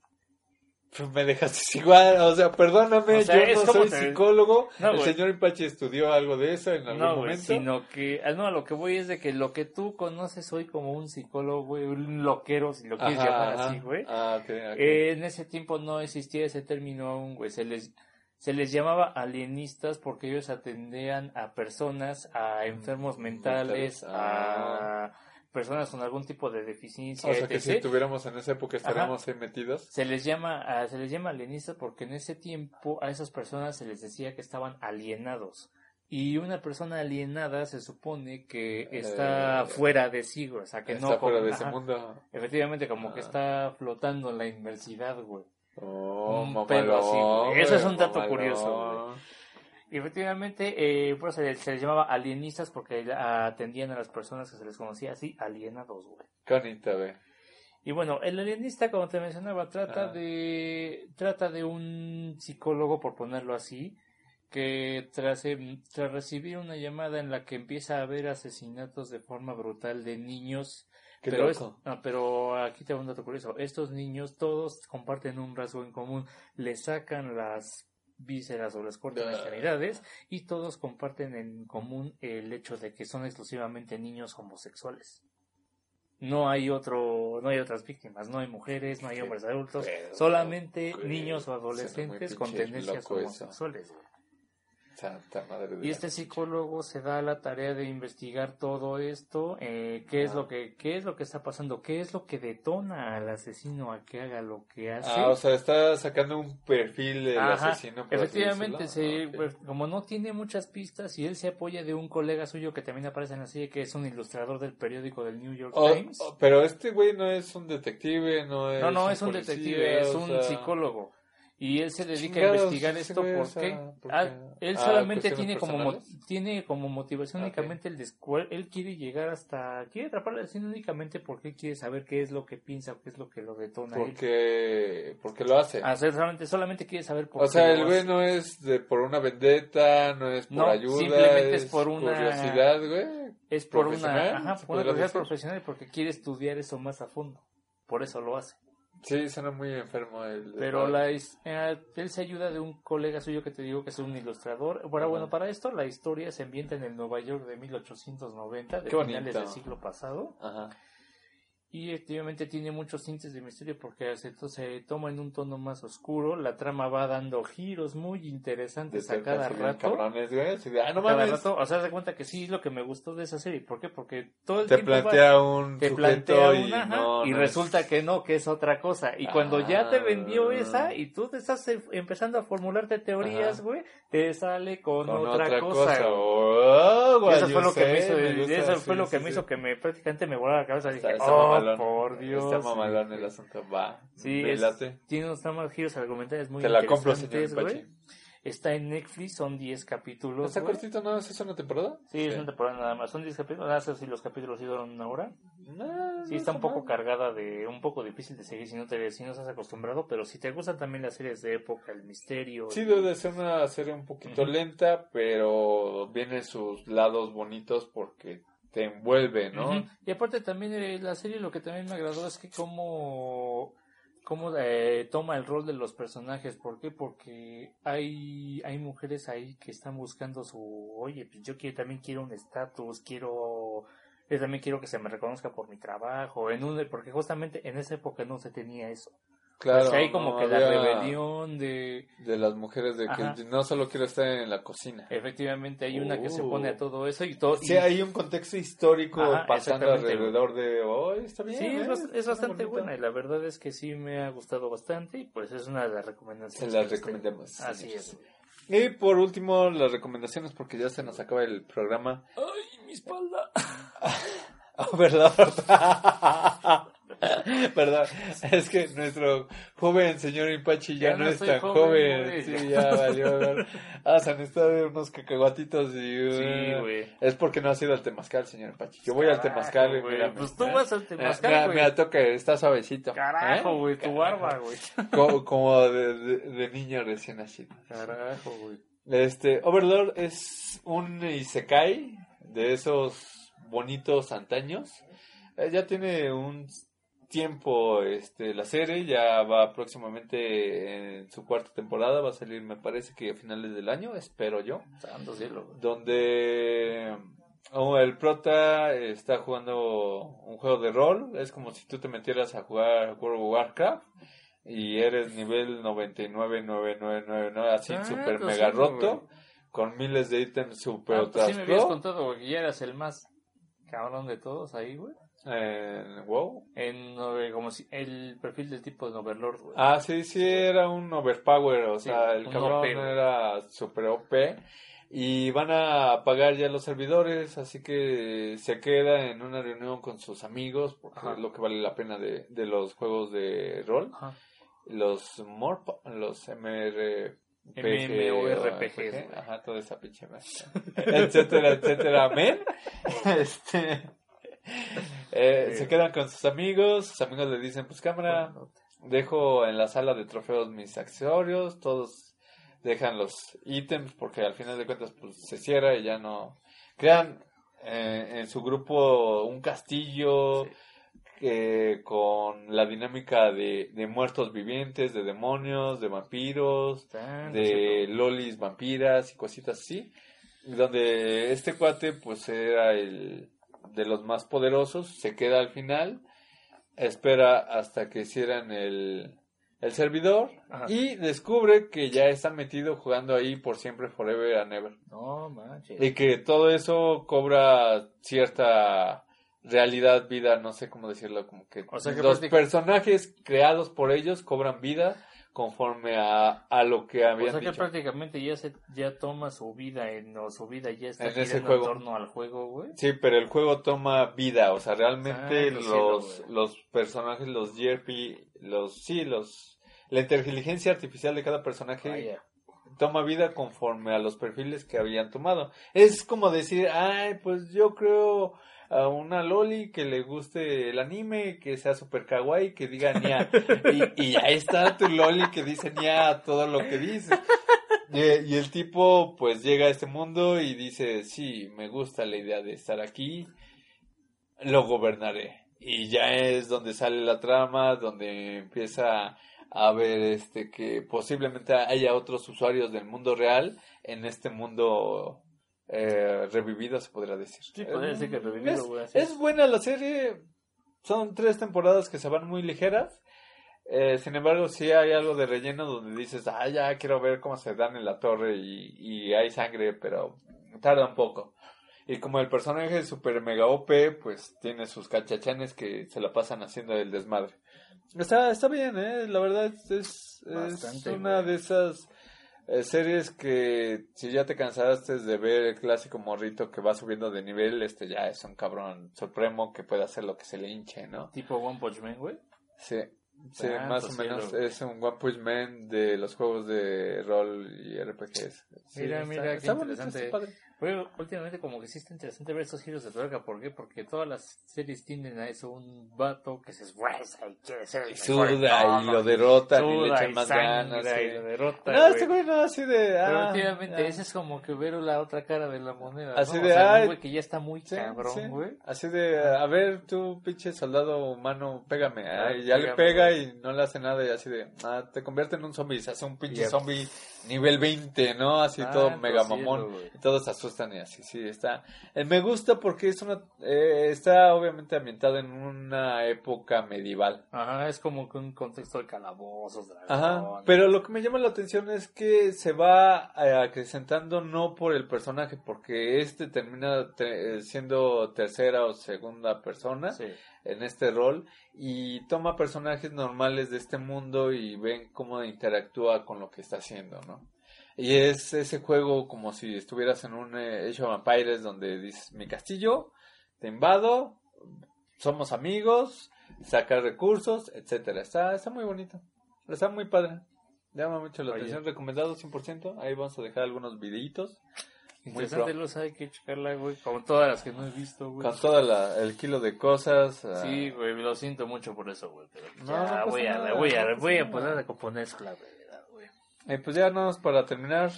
Me dejaste igual, o sea, perdóname, O sea, es yo no soy te- psicólogo. No, el señor Impachi estudió algo de eso en algún No, momento. sino que... ah, No, a lo que voy es de que lo que tú conoces hoy como un psicólogo, güey, un loquero, si lo quieres Ajá, llamar ajá. así, güey. Ah, ok, ok. Eh, en ese tiempo no existía ese término aún, güey. Se les, se les llamaba alienistas porque ellos atendían a personas, a enfermos mentales, Mentales, ah. a personas con algún tipo de deficiencia, o sea, que etc. si estuviéramos en esa época estaríamos ahí metidos. Se les llama, se les llama alienistas porque en ese tiempo a esas personas se les decía que estaban alienados. Y una persona alienada se supone que está Eh, fuera de sí, güey, o sea, que Está no... fuera como- de ese ajá. mundo. Efectivamente, como que Ah. está flotando en la inmersidad, güey. Oh, Un pedo así, güey. Eso es un güey, dato curioso, Y efectivamente, eh, por eso se les, se les llamaba alienistas porque atendían a las personas que se les conocía así, alienados, güey. Bonito, güey. Y bueno, el alienista, como te mencionaba, trata Ah. de trata de un psicólogo, por ponerlo así, que tras, em, tras recibir una llamada en la que empieza a haber asesinatos de forma brutal de niños, Qué pero, es- ah, pero aquí te va un dato curioso. Estos niños todos comparten un rasgo en común. Le sacan las vísceras o les cortan las Ah. extremidades y todos comparten en común el hecho de que son exclusivamente niños homosexuales. No hay otro, no hay otras víctimas, no hay mujeres, no hay hombres adultos, solamente niños o adolescentes con tendencias homosexuales. güey. Santa madre de Y este psicólogo se da la tarea de investigar todo esto, eh, qué es lo que, qué es lo que está pasando, qué es lo que detona al asesino a que haga lo que hace. Ah, o sea, está sacando un perfil del Ajá, asesino. Efectivamente, se, Ah, pues, como no tiene muchas pistas y él se apoya de un colega suyo que también aparece en la serie, que es un ilustrador del periódico del New York Oh, Times. oh, pero este güey no es un detective, no es no, no, un es un policía, detective, es un sea, psicólogo. Y él se dedica a investigar esto porque sea, ¿por ah, él Ah, solamente ¿cuestiones tiene como, tiene como motivación únicamente el descu- él quiere llegar hasta, quiere atrapar al asesino únicamente porque él quiere saber qué es lo que piensa, qué es lo que lo detona. él. Porque, porque lo hace. Hacer solamente, solamente quiere saber por O qué sea, el güey no es de por una vendetta, no es por No, ayuda, simplemente es por una- curiosidad, güey. Es por una, ajá, por una curiosidad decir. profesional porque quiere estudiar eso más a fondo. Por eso lo hace. Sí, suena muy enfermo el... Pero la, eh, él se ayuda de un colega suyo que te digo que es un ilustrador. Bueno, bueno, para esto la historia se ambienta en el Nueva York de 1890, de Qué finales bonito. del siglo pasado. Ajá. Y efectivamente tiene muchos tintes de misterio porque se, se toma en un tono más oscuro. La trama va dando giros muy interesantes a ser cada rato. cabrones, güey. así de, ah, no Cada rato, o sea, de cuenta que sí es lo que me gustó de esa serie. ¿Por qué? Porque todo el Te tiempo va- plantea un te plantea y una ajá, no, y no resulta es- que no, que es otra cosa. Y cuando ya te vendió Ah. esa y tú te estás eh, empezando a formularte teorías, Ajá. güey, te sale con, con otra, cosa. güey. Oh, güey, eso fue lo que me hizo, me gusta, eso fue sí, lo que sí, me sí. hizo que me prácticamente me volara la cabeza. Está, Dije, está oh, mamalón. por Dios. Está mamalón sí. el asunto. Va. Sí, es- tiene unos tramas giros argumentales muy Te la compro, señor Pachi. Está en Netflix, son 10 capítulos. ¿Está cortito? ¿No es una temporada? Sí, es una temporada nada más. Son 10 capítulos. No sé si los capítulos sí duran una hora. No, Sí, no está un poco mal. cargada de. Un poco difícil de seguir si no te si no estás acostumbrado. Pero si te gustan también las series de época, el misterio. Sí, y- debe de ser una serie un poquito Ujú. lenta, pero viene sus lados bonitos porque te envuelve, ¿no? Y aparte también eh, la serie lo que también me agradó es que cómo, cómo eh, toma el rol de los personajes. ¿Por qué? Porque hay, hay mujeres ahí que están buscando su, oye, pues yo quiero, también quiero un estatus, quiero, yo también quiero que se me reconozca por mi trabajo, en un, porque justamente en esa época no se tenía eso. Claro. Sea, hay como no que la rebelión de, De las mujeres de Ajá. que no solo quiero estar en la cocina. efectivamente hay una que se opone a todo eso y todo. Sí, y- hay un contexto histórico Ajá, pasando alrededor de hoy. está bien. Sí, ¿eh? es, Está bastante buena y la verdad es que sí me ha gustado bastante y pues es una de las recomendaciones. Se las que recomendamos. Así señores. es. Y por último, las recomendaciones, porque ya se nos acaba el programa. ¡Ay, mi espalda! Oh, perdón. Perdón, es que nuestro joven señor Impachi ya, Ya no, no es tan joven. Sí, ya valió. ¿verdad? Ah, se han estado unos cacahuatitos y... Sí, uh, güey. Es porque no has ido al Temazcal, señor Impachi. Yo voy al Carajo, Temazcal. y güey. mira, Pues tú vas al mira, Temazcal, mira, mira, toca, está suavecito. Carajo, ¿eh? güey, tu barba, güey. Como, como de, de, de niño recién nacido. Carajo, güey. Este, Overlord es un Isekai de esos bonitos antaños. Eh, ya tiene un tiempo este la serie, ya va próximamente en su cuarta temporada, va a salir me parece que a finales del año, espero yo, Santo cielo, donde oh, el prota está jugando un juego de rol, es como si tú te metieras a jugar World of Warcraft y eres nivel 999999 así Ah, super pues mega sí, roto güey. con miles de ítems super Ah, pues sí me habías contado, güey, que ya eras el más cabrón de todos ahí, güey. Eh, wow. En, como si, el perfil del tipo de Overlord, güey. Ah, sí, sí, era un overpower, o Sí, sea, el cabrón OP, era super OP. Y van a apagar ya los servidores, así que se queda en una reunión con sus amigos, porque Ajá. es lo que vale la pena de, de los juegos de rol. Ajá. Los MORP, los MR... MMORPGs. Ajá, toda esa pinche madre. etcétera, etcétera, amén. Este, eh, Sí. Se quedan con sus amigos, sus amigos le dicen, pues cámara, dejo en la sala de trofeos mis accesorios, todos dejan los ítems porque al final de cuentas pues se cierra y ya no crean eh, en su grupo un castillo Sí. que con la dinámica de, de muertos vivientes, de demonios, de vampiros, de lolis vampiras y cositas así, donde este cuate pues era el de los más poderosos, se queda al final, espera hasta que cierran el, el servidor Ajá. y descubre que ya está metido jugando ahí por siempre, forever and ever. No, manches. Y que todo eso cobra cierta realidad, vida, no sé cómo decirlo, como que, O sea que los personajes creados por ellos cobran vida conforme a, a lo que O habían sea que dicho. prácticamente ya se ya toma su vida en o su vida ya está En ese girando juego. en torno al juego, güey. Sí, pero el juego toma vida, o sea, realmente Santo cielo, los, los personajes, los JRP, los, sí, los, la inteligencia artificial de cada personaje toma vida conforme a los perfiles que habían tomado. Es como decir, ay, pues yo creo a una Loli que le guste el anime, que sea super kawaii, que diga ña. y, y ahí está tu Loli que dice ña todo lo que dice. Y, y el tipo pues llega a este mundo y dice, sí, me gusta la idea de estar aquí, lo gobernaré. y ya es donde sale la trama, donde empieza a ver este que posiblemente haya otros usuarios del mundo real en este mundo eh, revivido, se podría decir. Sí, podría decir que revivido, es, güey, así es buena la serie, son tres temporadas que se van muy ligeras. Eh, sin embargo, sí hay algo de relleno donde dices, ah, ya quiero ver cómo se dan en la torre y, y hay sangre, pero tarda un poco. Y como el personaje es super mega OP, pues tiene sus cachachanes que se la pasan haciendo el desmadre. Está, está bien, ¿eh? La verdad es, es, Bastante, una güey. de esas eh, series que si ya te cansaste de ver el clásico morrito que va subiendo de nivel, este ya es un cabrón supremo que puede hacer lo que se le hinche, ¿no? Tipo One Punch Man, güey. Sí, sí Ah, más pues o menos es un One Punch Man de los juegos de rol y RPGs. Sí, Mira, está- mira, qué está bonito, interesante. está padre. Pero últimamente como que sí está interesante ver estos giros de tuerca. ¿Por qué? Porque todas las series tienden a eso. Un vato que se esfuerza y quiere ser el mejor suda y lo derrotan y le y más ganas. y lo derrota, No, este güey no, así de. Pero ah, últimamente ya. ese es como que ver la otra cara de la moneda. Así de, o sea, ay, un güey que ya está muy Sí, cabrón, sí. güey. Así de, a ver, tú, pinche soldado humano, pégame. Ah, Ay, ya le pega güey. y no le hace nada y así de, ah, te convierte en un zombie, se hace un pinche zombie nivel 20, ¿no? Así Ah, todo mega mamón. Y todos se asustan y así, sí, está. eh, me gusta porque es una, eh, está obviamente ambientado en una época medieval. Ajá, es como que un contexto de calabozos, dragones. Ajá, pero lo que me llama la atención es que se va eh, acrecentando no por el personaje, porque este termina te- siendo tercera o segunda persona Sí. en este rol y toma personajes normales de este mundo y ven cómo interactúa con lo que está haciendo, ¿no? Y es ese juego como si estuvieras en un eh, Age of Empires donde dices, mi castillo, te invado, somos amigos, sacar recursos, etcétera. Está, está muy bonito. Está muy padre. Llama mucho la Oye. atención. Recomendado 100%. Ahí vamos a dejar algunos videitos. Interesante, los hay que checarla, güey. Como todas las que no he visto, güey. Con todo la- el kilo de cosas. ah, Sí, güey, lo siento mucho por eso, güey. Pero No, ya no voy, a, nada, voy a, no voy a poner a componer la verdad, güey. Eh, pues ya nada más para terminar.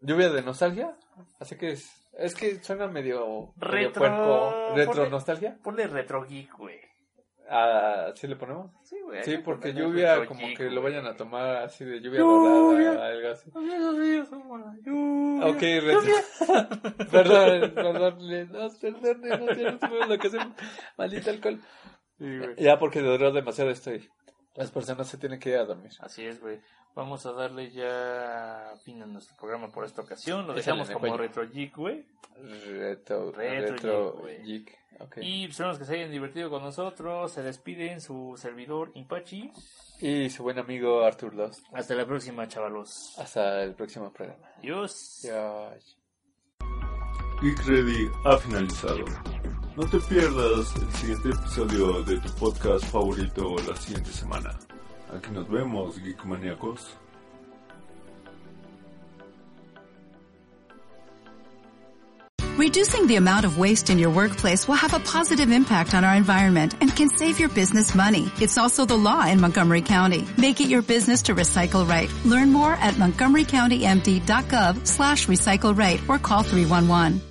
Lluvia de nostalgia. Así que es, es que suena medio, medio Retro- puerco. Retro ponle- nostalgia. Ponle retro geek, güey. Ah, ¿Sí le ponemos? Sí, güey. Sí, porque lluvia como que lo vayan a tomar así de lluvia Lluvia. dorada, algo así. Lluvia. Ok, perdón, perdón, le- no, perdón, no, ya no sabemos lo que hacemos. Maldito alcohol. Sí. Ya porque duró demasiado estoy. Las personas se tienen que ir a dormir. Así es, güey. Vamos a darle ya fin a nuestro programa por esta ocasión. Lo dejamos como cuello. retro geek, güey. Retro, Retro retro, geek, güey. geek. Ok. Y esperamos que se hayan divertido con nosotros. Se despiden su servidor Impachi. Y su buen amigo Arthur Lost. Hasta la próxima, chavalos. Hasta el próximo programa. Adiós. Adiós. Geek Ready ha finalizado. No te pierdas el siguiente episodio de tu podcast favorito la siguiente semana. Aquí nos vemos. Reducing the amount of waste in your workplace will have a positive impact on our environment and can save your business money. It's also the law in Montgomery County. Make it your business to recycle right. Learn more at montgomerycountymd.gov slash recycle right or call 311.